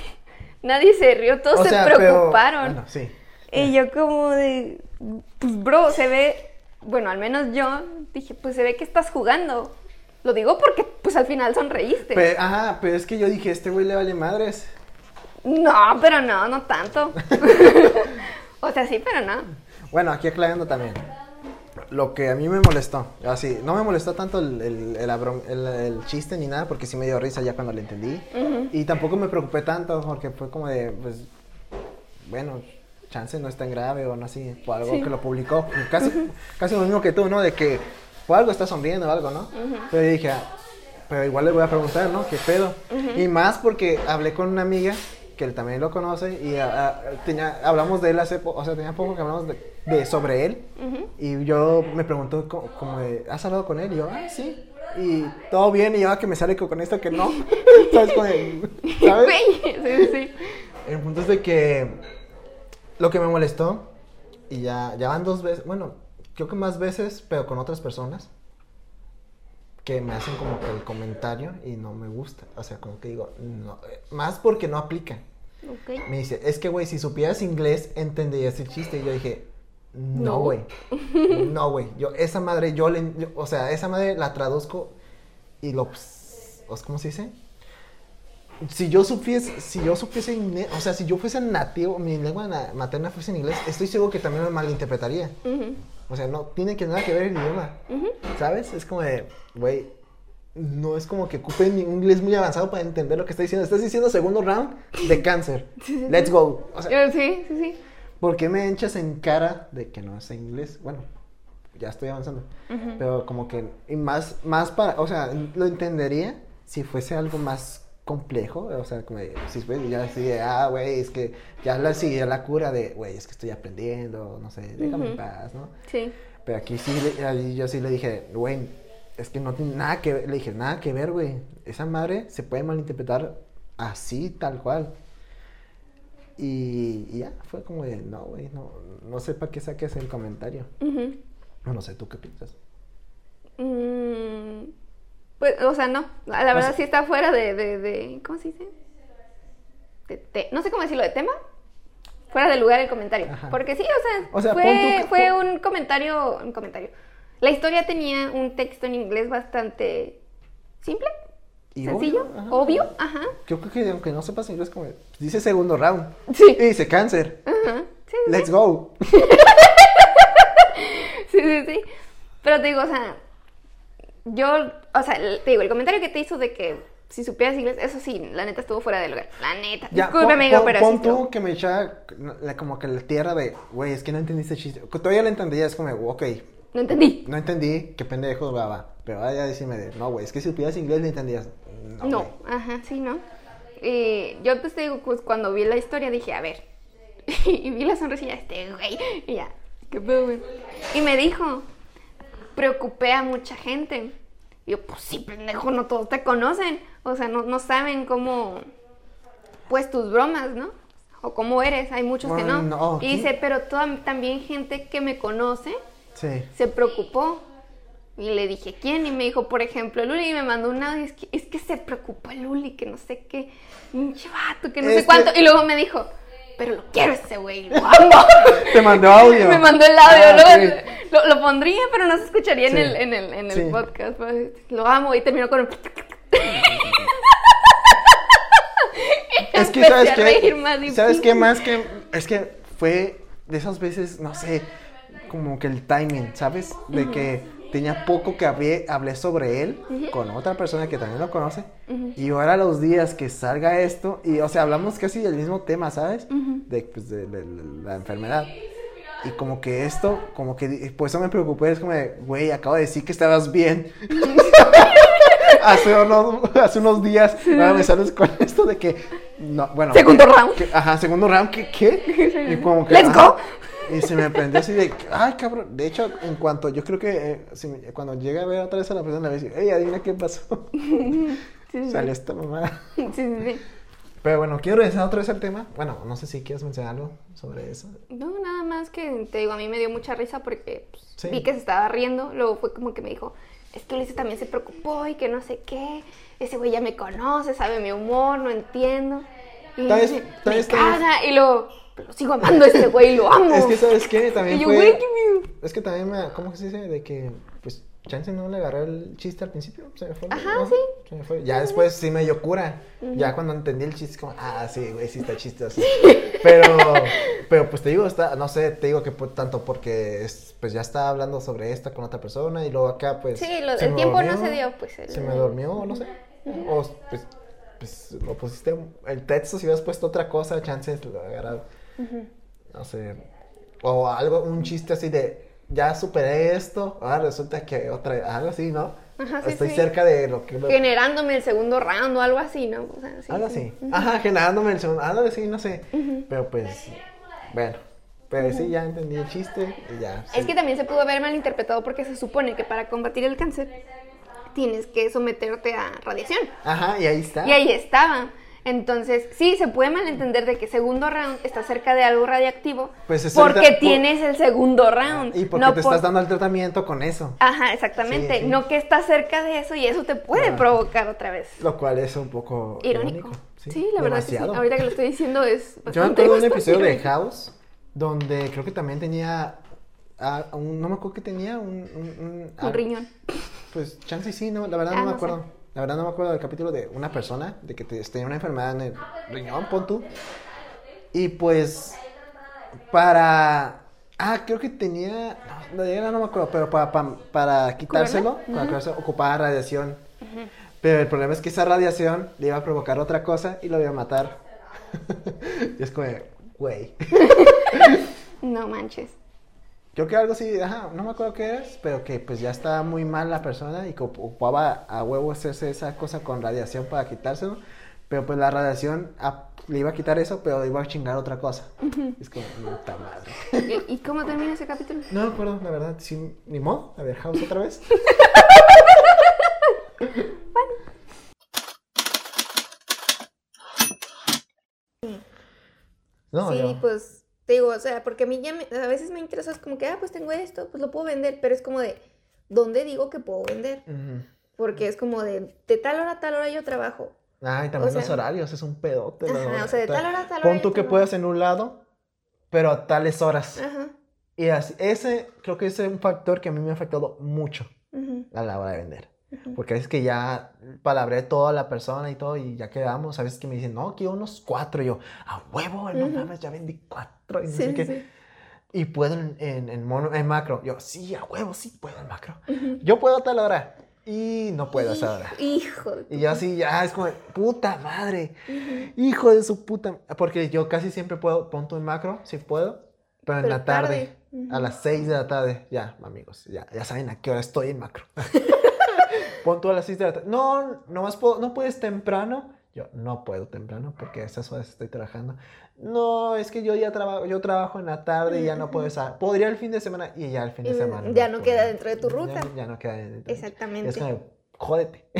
Nadie se rió, todos o se sea, pero- preocuparon. bueno, sí. Y yo como de, pues bro, se ve, bueno, al menos yo dije, pues se ve que estás jugando. Lo digo porque pues al final sonreíste. Pe- ajá, pero es que yo dije, este güey le vale madres. No, pero no, no tanto. o sea, sí, pero no. Bueno, aquí aclarando también. Lo que a mí me molestó, así, no me molestó tanto el, el, el chiste ni nada, porque sí me dio risa ya cuando lo entendí. Y tampoco me preocupé tanto, porque fue como de, pues, bueno, chance no es tan grave o no así, por algo Sí. que lo publicó. Casi, casi lo mismo que tú, ¿no? De que por algo está sonriendo o algo, ¿no? Pero dije, ah, pero igual le voy a preguntar, ¿no? ¿Qué pedo? Y más porque hablé con una amiga que él también lo conoce y ah, ah, tenía, hablamos de él hace poco, o sea, tenía poco que hablamos de, de- sobre él y yo me preguntó co- como, de, ¿has hablado con él? Y yo, ah, sí. Y todo bien, y yo, ah, que me sale con esto que no. ¿Sabes? Como sí, sí. El punto es de que lo que me molestó, y ya, ya van dos veces, bueno, creo que más veces, pero con otras personas, que me hacen como que el comentario y no me gusta. O sea, como que digo, no, más porque no aplican. Ok. Me dice, es que, güey, si supieras inglés, entenderías el chiste. Y yo dije, no, No. güey. No, güey. Yo, esa madre, yo le, yo- o sea, esa madre la traduzco y lo, ¿cómo se dice? Si yo supiese, si yo supiese inglés, o sea, si yo fuese nativo, mi lengua na- materna fuese en inglés, estoy seguro que también me malinterpretaría. Ujú, O sea, no tiene que nada que ver el idioma. ¿Sabes? Es como de, güey, no es como que ocupe ni un inglés muy avanzado para entender lo que está diciendo. Estás diciendo segundo round de cáncer. Let's go. O sea, Eh, Sí, sí, sí. ¿por qué me echas en cara de que no sé inglés? Bueno, ya estoy avanzando. Pero como que, y más, más para, o sea, lo entendería si fuese algo más complejo, o sea, como si fuese ya así de, ah, güey, es que ya la sigue la cura de, güey, es que estoy aprendiendo, no sé, déjame en paz, ¿no? Sí. Pero aquí sí, le- yo sí le dije, güey, es que no tiene nada que ver, le dije, nada que ver, güey. Esa madre se puede malinterpretar así, tal cual. Y, y ya, fue como de, no, güey, no, no sé para qué saques el comentario. No, no sé, ¿tú qué piensas? Mm, pues, o sea, no. La, O verdad sea- sí está fuera de, de, de- ¿Cómo se dice? De te- no sé cómo decirlo, de tema. Fuera de lugar el comentario. Ajá. Porque sí, o sea, O sea, pon fue, fue un comentario. Un comentario. La historia tenía un texto en inglés bastante simple, Y sencillo, obvio, ajá. obvio. Ajá. Yo creo que aunque no sepas inglés, como dice segundo round. Sí. Y dice cáncer. Ajá. Sí, sí, Let's go. Sí, sí, sí. Pero te digo, o sea, yo, o sea, te digo, el comentario que te hizo de que si supieras inglés, eso sí, la neta estuvo fuera de lugar. La neta. Disculpe, amigo, pero pon sí tú que me echaba la- como que la tierra de, güey, es que no entendiste el chiste. Todavía lo entendía, es como, ok, No entendí. no entendí, qué pendejo, va. Pero ahora ya decirme de, no, güey, es que si supieras inglés le entendías. No, No, ajá, sí, ¿no? Y yo pues te digo, pues cuando vi la historia dije, a ver. y vi la sonrisilla, este güey. Y ya, qué pedo, güey. Y me dijo, preocupé a mucha gente. Y yo, pues sí, pendejo, no todos te conocen. O sea, no, no saben cómo, pues tus bromas, ¿no? O cómo eres, hay muchos que no. no, y dice, pero toda- también gente que me conoce Sí. se preocupó. Y le dije, ¿quién? Y me dijo, por ejemplo, Luli. Y me mandó un audio. Es que, es que se preocupó Luli, que no sé qué. Pinche vato, que no sé que- cuánto. Y luego me dijo, pero lo quiero ese güey, lo amo. Te mandó audio. me mandó el audio. Ah, lo, lo pondría, pero no se escucharía en el, en el, en el Sí. podcast. pues, Lo amo. Y terminó con. Es que, ¿sabes qué? ¿Sabes qué más? que Es que fue de esas veces, no sé, como que el timing, ¿sabes? De que tenía poco que hablé, hablé sobre él con otra persona que también lo conoce. Y ahora los días que salga esto, y o sea, hablamos casi del mismo tema, ¿sabes? de, pues, de- de- de la enfermedad. Y como que esto, como que, por eso me preocupé, es como, de, güey, acabo de decir que estabas bien. hace, unos, hace unos días, ahora me sales con esto de que, no, bueno. Segundo que- round. que- ajá, segundo round, ¿qué? qué? Y como que, Let's ajá, go. Y se me prendió así de, ay, cabrón. De hecho, en cuanto, yo creo que eh, si me- cuando llegue a ver otra vez a la persona, le voy a decir, hey, adivina qué pasó. Sí, sí, Sale esta mamá. sí, sí, sí. Pero bueno, quiero regresar otra vez al tema. Bueno, no sé si quieres mencionar algo sobre eso. No, nada más que te digo, a mí me dio mucha risa porque pues, Sí. vi que se estaba riendo. Luego fue como que me dijo, es que Ulises también se preocupó y que no sé qué. Ese güey ya me conoce, sabe mi humor, no entiendo. Y Tal vez- tal me vez- tal vez- caga. Y luego, pero sigo amando a este güey, lo amo. Es que, ¿sabes qué? También yo, fue... güey. Es que también me... ¿Cómo que se dice? De que, pues, chance no le agarré el chiste al principio. Se me fue. Ajá, ¿no? sí. Se me fue. Ya después sí me dio cura. Ya cuando entendí el chiste, como, ah, sí, güey, sí está chistoso. Pero, pero pues te digo, está, no sé, te digo que tanto porque es, pues ya estaba hablando sobre esta con otra persona y luego acá, pues. Sí, lo- el tiempo no se dio, pues. el- Se me durmió, no sé. O, pues, pues lo pusiste, el texto, si hubieras puesto otra cosa, chances lo agarrado. No sé. O algo, un chiste así de, ya superé esto, ahora resulta que otra, algo así, ¿no? Ajá, sí, Estoy sí. cerca de lo que... Generándome el segundo round o algo así, ¿no? O sea, sí, algo sí. así. Ajá, generándome el segundo, algo así, no sé. Pero pues, bueno. Pero sí, ya entendí el chiste y ya. Es que también se pudo haber malinterpretado porque se supone que para combatir el cáncer tienes que someterte a radiación. Ajá, y ahí está. Y ahí estaba. Entonces, sí, se puede malentender de que segundo round está cerca de algo radiactivo Pues es porque por- tienes el segundo round. Y porque no te por- estás dando el tratamiento con eso. Ajá, exactamente. Sí, sí. No que estás cerca de eso y eso te puede Ah. provocar otra vez. Lo cual es un poco Irónico. irónico. Sí, la verdad que demasiado. sí. Ahorita que lo estoy diciendo es Yo me acuerdo de un episodio de. House donde creo que también tenía. ah, un- no me acuerdo que tenía un. Un, un- ah, Un riñón. Pues chance sí, no, la verdad Ah, no me no acuerdo. sé. La verdad no me acuerdo del capítulo de una persona, de que te- tenía una enfermedad en el riñón, pon tú. Y pues, para... Ah, creo que tenía... No, me acuerdo, pero para, para, para quitárselo, para ocupaba radiación. Pero el problema es que esa radiación le iba a provocar otra cosa y lo iba a matar. y es como, güey. No manches. Creo que algo así, ajá, no me acuerdo qué es, pero que pues ya estaba muy mal la persona y que ocupaba a huevo hacerse esa cosa con radiación para quitárselo, pero pues la radiación le iba a quitar eso, pero iba a chingar otra cosa. Es como, puta madre. ¿Y, y cómo termina ese capítulo? No me acuerdo, la verdad, sí, ni modo, a ver, House otra vez. No, sí, yo- pues te digo, o sea, porque a mí ya me- a veces me interesa, es como que, ah, pues tengo esto, pues lo puedo vender, pero es como de, ¿dónde digo que puedo vender? Porque es como de, de tal hora a tal hora yo trabajo. Ay, también O sea- los horarios, es un pedote. Ajá, hora. o sea, de tal hora a tal hora Pon tú que puedas en un lado, pero a tales horas. Ajá. Y así, ese, creo que ese es un factor que a mí me ha afectado mucho a la hora de vender. Porque es que ya palabré toda la persona y todo y ya quedamos. A veces que me dicen, no, quiero unos cuatro. Y yo, a huevo, no mames, ya vendí cuatro. Y, no Sí, sé qué. sí. y puedo en, en, en mono, en macro. Yo, sí, a huevo, sí puedo en macro. Ujú. Yo puedo a tal hora. Y no puedo a esa hora. Hijo Y yo así, ya es como, puta madre. Ujú. Hijo de su puta. Porque yo casi siempre puedo, punto en macro, si puedo. Pero en Pero la tarde, tarde. Ujú. a las 6 de la tarde, ya, amigos, ya, ya saben a qué hora estoy en macro. Pon tú a las 6 de la tarde. No, no más puedo, no puedes temprano. Yo no puedo temprano porque a esas horas estoy trabajando. No, es que yo ya trabajo, yo trabajo en la tarde y ya no puedo estar. Podría el fin de semana y ya el fin de semana. ya no puedo. queda dentro de tu Ya- ruta. Ya, no queda dentro. Exactamente. Es como, jódete.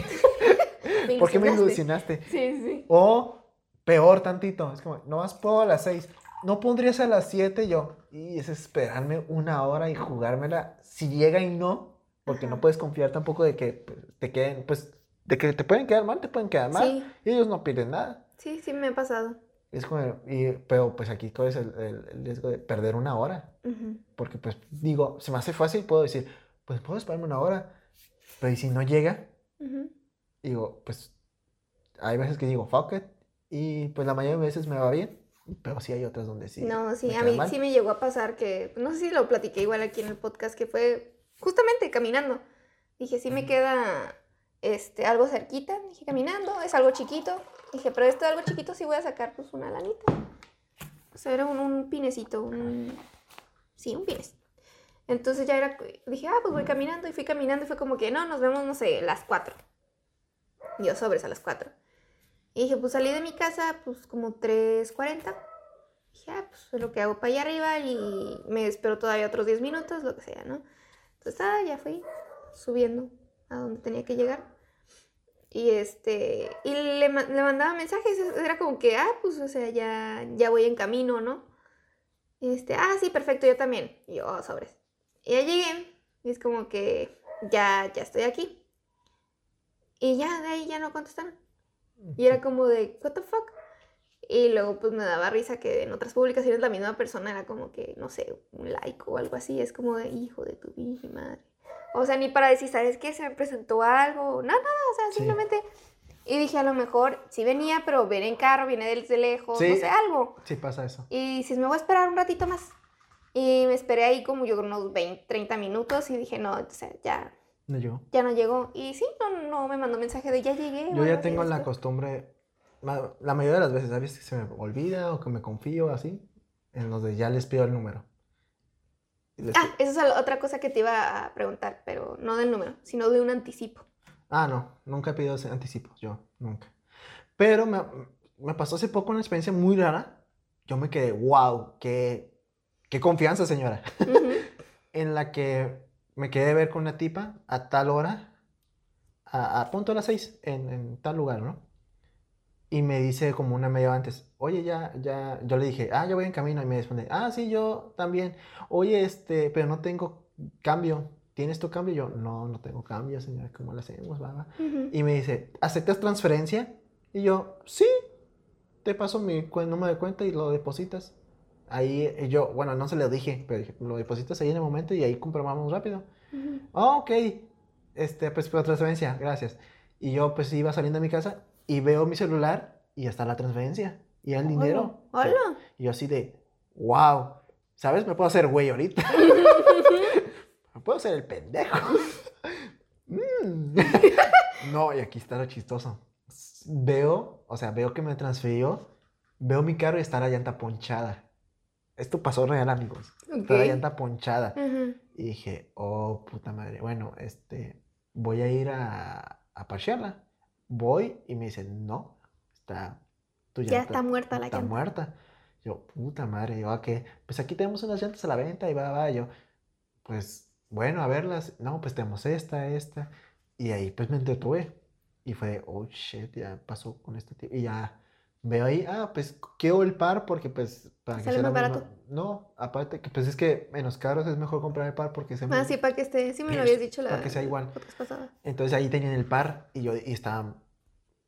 Me ¿Por qué me ilusionaste? Sí, sí. O peor tantito, es como, no más puedo a las 6. No pondrías a las 7 yo. Y es esperarme una hora y jugármela. Si llega y no, porque no puedes confiar tampoco de que pues, te queden, pues, de que te pueden quedar mal, te pueden quedar mal. Sí. Y ellos no pierden nada. Sí, sí me ha pasado. Es como, y, pero pues aquí corres el, el- el riesgo de perder una hora. Ujú. Porque pues digo, se me hace fácil, puedo decir, pues puedo esperarme una hora. Pero ¿y si no llega? Ujú. digo, pues hay veces que digo, fuck it, y pues la mayoría de veces me va bien, pero sí hay otras donde sí. No, sí, a mí mal. sí me llegó a pasar que, no sé si lo platiqué igual aquí en el podcast, que fue justamente caminando. Dije, sí me queda este, algo cerquita, dije, caminando, es algo chiquito. Dije, pero esto de algo chiquito sí voy a sacar pues una lanita. O sea, era un, un pinecito, un... Sí, un pines. Entonces ya era, dije, ah, pues voy caminando y fui caminando y fue como que, no, nos vemos, no sé, las 4. Yo sobres a las 4. Y dije, pues salí de mi casa, pues como 3.40. Dije, ah, pues es lo que hago para allá arriba y me espero todavía otros 10 minutos, lo que sea, ¿no? Entonces, ah, ya fui subiendo a donde tenía que llegar. Y este, y le, ma- le mandaba mensajes, era como que, ah, pues, o sea, ya, ya voy en camino, ¿no? Y este, ah, sí, perfecto, yo también. Y yo, oh, sobres. Y ya llegué, y es como que ya, ya estoy aquí. Y ya, de ahí ya no contestaron. Y era como de, what the fuck? Y luego pues me daba risa que en otras publicaciones la misma persona era como que, no sé, un like o algo así. Es como de, hijo de tu virgen madre. O sea, ni para decir, ¿sabes qué? Se me presentó algo. Nada, nada, o sea, Sí. simplemente... Y dije, a lo mejor sí venía, pero viene en carro, viene desde lejos, Sí. no sé, algo. Sí pasa eso. Y dices, me voy a esperar un ratito más. Y me esperé ahí como yo unos 20, 30 minutos y dije, no, o sea, ya, No yo. ya no llegó. Y sí, no, no me mandó mensaje de ya llegué. Yo ya tengo la costumbre, la mayoría de las veces, ¿sabes? Que se me olvida o que me confío así, en los de ya les pido el número. Ah, esa es otra cosa que te iba a preguntar, pero no del número, sino de un anticipo. Ah, no, nunca he pedido ese anticipo, yo, nunca. Pero me, me pasó hace poco una experiencia muy rara. Yo me quedé, wow, qué, qué confianza, señora. En la que me quedé de ver con una tipa a tal hora, a, a punto de las seis, en, en tal lugar, ¿no? Y me dice como una media hora antes, oye, ya, ya, yo le dije, ah, yo voy en camino, y me responde, ah, sí, yo también, oye, este, pero no tengo cambio, ¿tienes tu cambio? Y yo, no, no tengo cambio, señora, ¿cómo lo hacemos, va, va?". Ujú. Y me dice, ¿aceptas transferencia? Y yo, sí, te paso mi número de cuenta y lo depositas. Ahí y yo, bueno, no se lo dije, pero dije, lo depositas ahí en el momento y ahí comprobamos rápido. Ujú. Ah, ok, este, pues por transferencia, gracias. Y yo pues iba saliendo de mi casa y veo mi celular y está la transferencia y el dinero. Hola. Y yo así de, wow, ¿sabes? Me puedo hacer güey ahorita. Me puedo hacer el pendejo. Mm. No, y aquí está lo chistoso. Veo, o sea, veo que me transfirió, veo mi carro y está la llanta ponchada. Esto pasó real, amigos. Está la llanta ponchada. Y dije, oh, puta madre. Bueno, este, voy a ir a, a parchearla. Voy y me dice, no, está, tu Ya está muerta la está llanta. muerta. Yo, puta madre, yo, ¿a qué? Pues aquí tenemos unas llantas a la venta y va, va. Yo, pues, bueno, a verlas. No, pues tenemos esta, esta. Y ahí, pues, me entretuve. Y fue, oh, shit, ya pasó con este tipo. Y ya veo ahí, ah, pues, quiero el par porque, pues, para que Sale sea la más misma- barato. No, aparte, que pues es que en los carros es mejor comprar el par porque se Ah, sí, para que esté, sí me lo habías dicho la Para que sea igual. Entonces ahí tenían el par y yo y estaban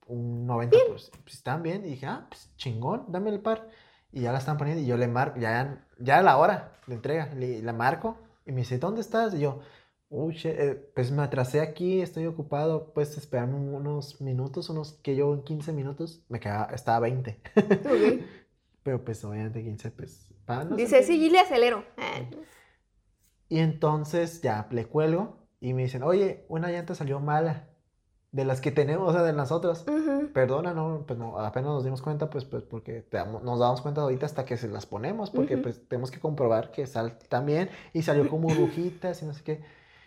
un 90, pues, pues estaban bien. Y dije, ah, pues chingón, dame el par. Y ya la están poniendo y yo le marco, ya, ya a la hora de entrega, le, la marco y me dice, ¿dónde estás? Y yo, "Oh, shit, eh, pues me atrasé aquí, estoy ocupado, pues esperarme unos minutos, unos que yo en 15 minutos me quedaba, estaba a 20. Ok. Pero pues obviamente 15, pues, para no Dice, sí, le acelero. Ah, Y entonces ya le cuelgo y me dicen, oye, una llanta salió mala. De las que tenemos, o sea, de las otras. Perdona, no, pues no, apenas nos dimos cuenta, pues, pues porque te damos- nos damos cuenta ahorita hasta que se las ponemos, porque pues tenemos que comprobar que sal también y salió como burbujitas y no sé qué.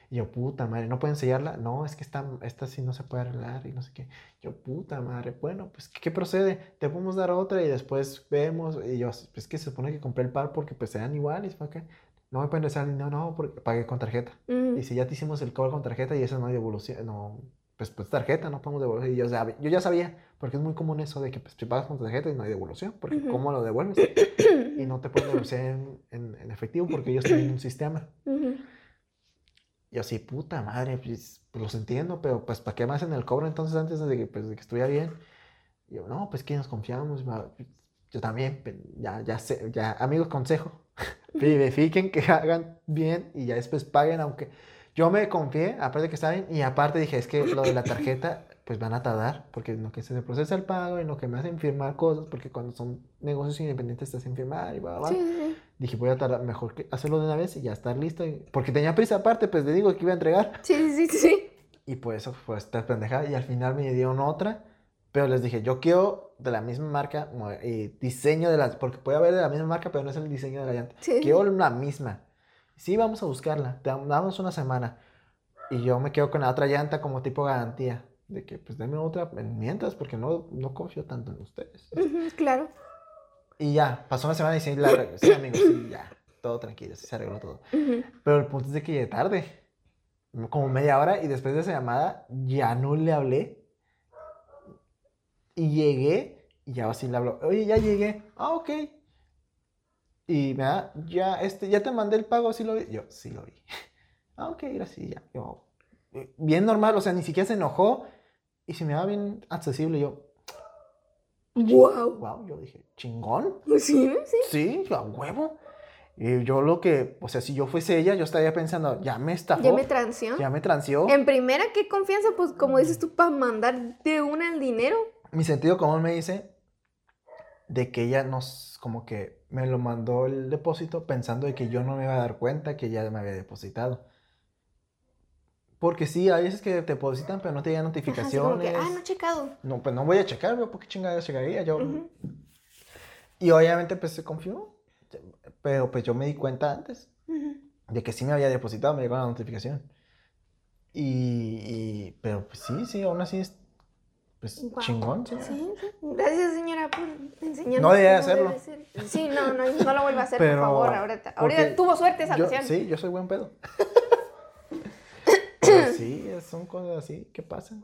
Y yo, puta madre, ¿no pueden sellarla? No, es que esta, esta sí no se puede arreglar y no sé qué. Yo, puta madre, bueno, pues, ¿qué, qué procede? Te podemos dar otra y después vemos. Y yo, pues que se supone que compré el par porque pues sean iguales, ¿para qué? No me pueden regresar, no, no, porque pagué con tarjeta. Y si ya te hicimos el cobro con tarjeta y esa no hay devolución, no, pues, pues tarjeta, no podemos devolver. Y yo, sab- yo ya sabía, porque es muy común eso de que pues, si pagas con tarjeta y no hay devolución, porque Ujú. ¿cómo lo devuelves? Y no te pueden devolver en, en- en efectivo porque ellos tienen un sistema. Ujú. Y yo así, puta madre, pues, pues, los entiendo, pero pues ¿para qué me hacen el cobro entonces antes de que, pues, de que estuviera bien? Y yo, no, pues que nos confiamos, yo también, ya, ya sé, ya, amigos, consejo, verifiquen que hagan bien y ya después paguen, aunque yo me confié, aparte que está bien, y aparte dije, es que lo de la tarjeta, pues van a tardar, porque en lo que se procesa el pago, en lo que me hacen firmar cosas, porque cuando son negocios independientes te hacen firmar y va, va. Sí, sí. Dije, voy a tardar, mejor que hacerlo de una vez y ya estar listo, y- porque tenía prisa aparte, pues le digo que iba a entregar. Sí, sí, sí, sí. Y pues eso fue esta pendejada. Y al final me dieron otra. Pero les dije, yo quiero de la misma marca, y diseño de las, porque puede haber de la misma marca, pero no es el diseño de la llanta. Sí. Quiero la misma. Sí, vamos a buscarla, te dam- damos una semana. Y yo me quedo con la otra llanta como tipo garantía, de que pues denme otra en mientras, porque no, no confío tanto en ustedes. Claro. Y ya, pasó una semana y sí, la. Sí, amigos, sí, ya, todo tranquilo, sí se arregló todo. Pero el punto es de que llegué tarde, como media hora, y después de esa llamada ya no le hablé. Y llegué, y ya así le hablo, oye, ya llegué, ah, ok. Y me da, ya, este, ya te mandé el pago, ¿sí lo vi? Yo, sí lo vi. Ah, ok, gracias, ya. Yo, eh, bien normal, o sea, ni siquiera se enojó, y se me daba bien accesible, yo, Wow. wow, yo dije, chingón. Sí, sí. Sí, a huevo. Y yo lo que, o sea, si yo fuese ella, yo estaría pensando, ya me estafó, Ya me transió. ya me transió. En primera, qué confianza, pues como dices tú, para mandar de una el dinero. Mi sentido común me dice de que ella nos, como que me lo mandó el depósito pensando de que yo no me iba a dar cuenta que ella me había depositado. Porque sí, hay veces que te depositan, pero no te llegan Ajá, notificaciones. que, ah, no he checado. No, pues no voy a checar, veo por qué chingadas checaría yo. Ujú. Y obviamente pues se confió, pero pues yo me di cuenta antes. Ujú. de que sí me había depositado, me llegó la notificación. Y, y- pero pues sí, sí, aún así es pues chingón, sí. Sí, sí. Gracias, señora, por enseñarnos. No debía cómo hacerlo. debe. Sí, no, no, no lo vuelva a hacer, Pero- por favor, ahorita. Ahorita tuvo suerte esa ocasión. sí, yo soy buen pedo. Pero sí, son cosas así que pasan.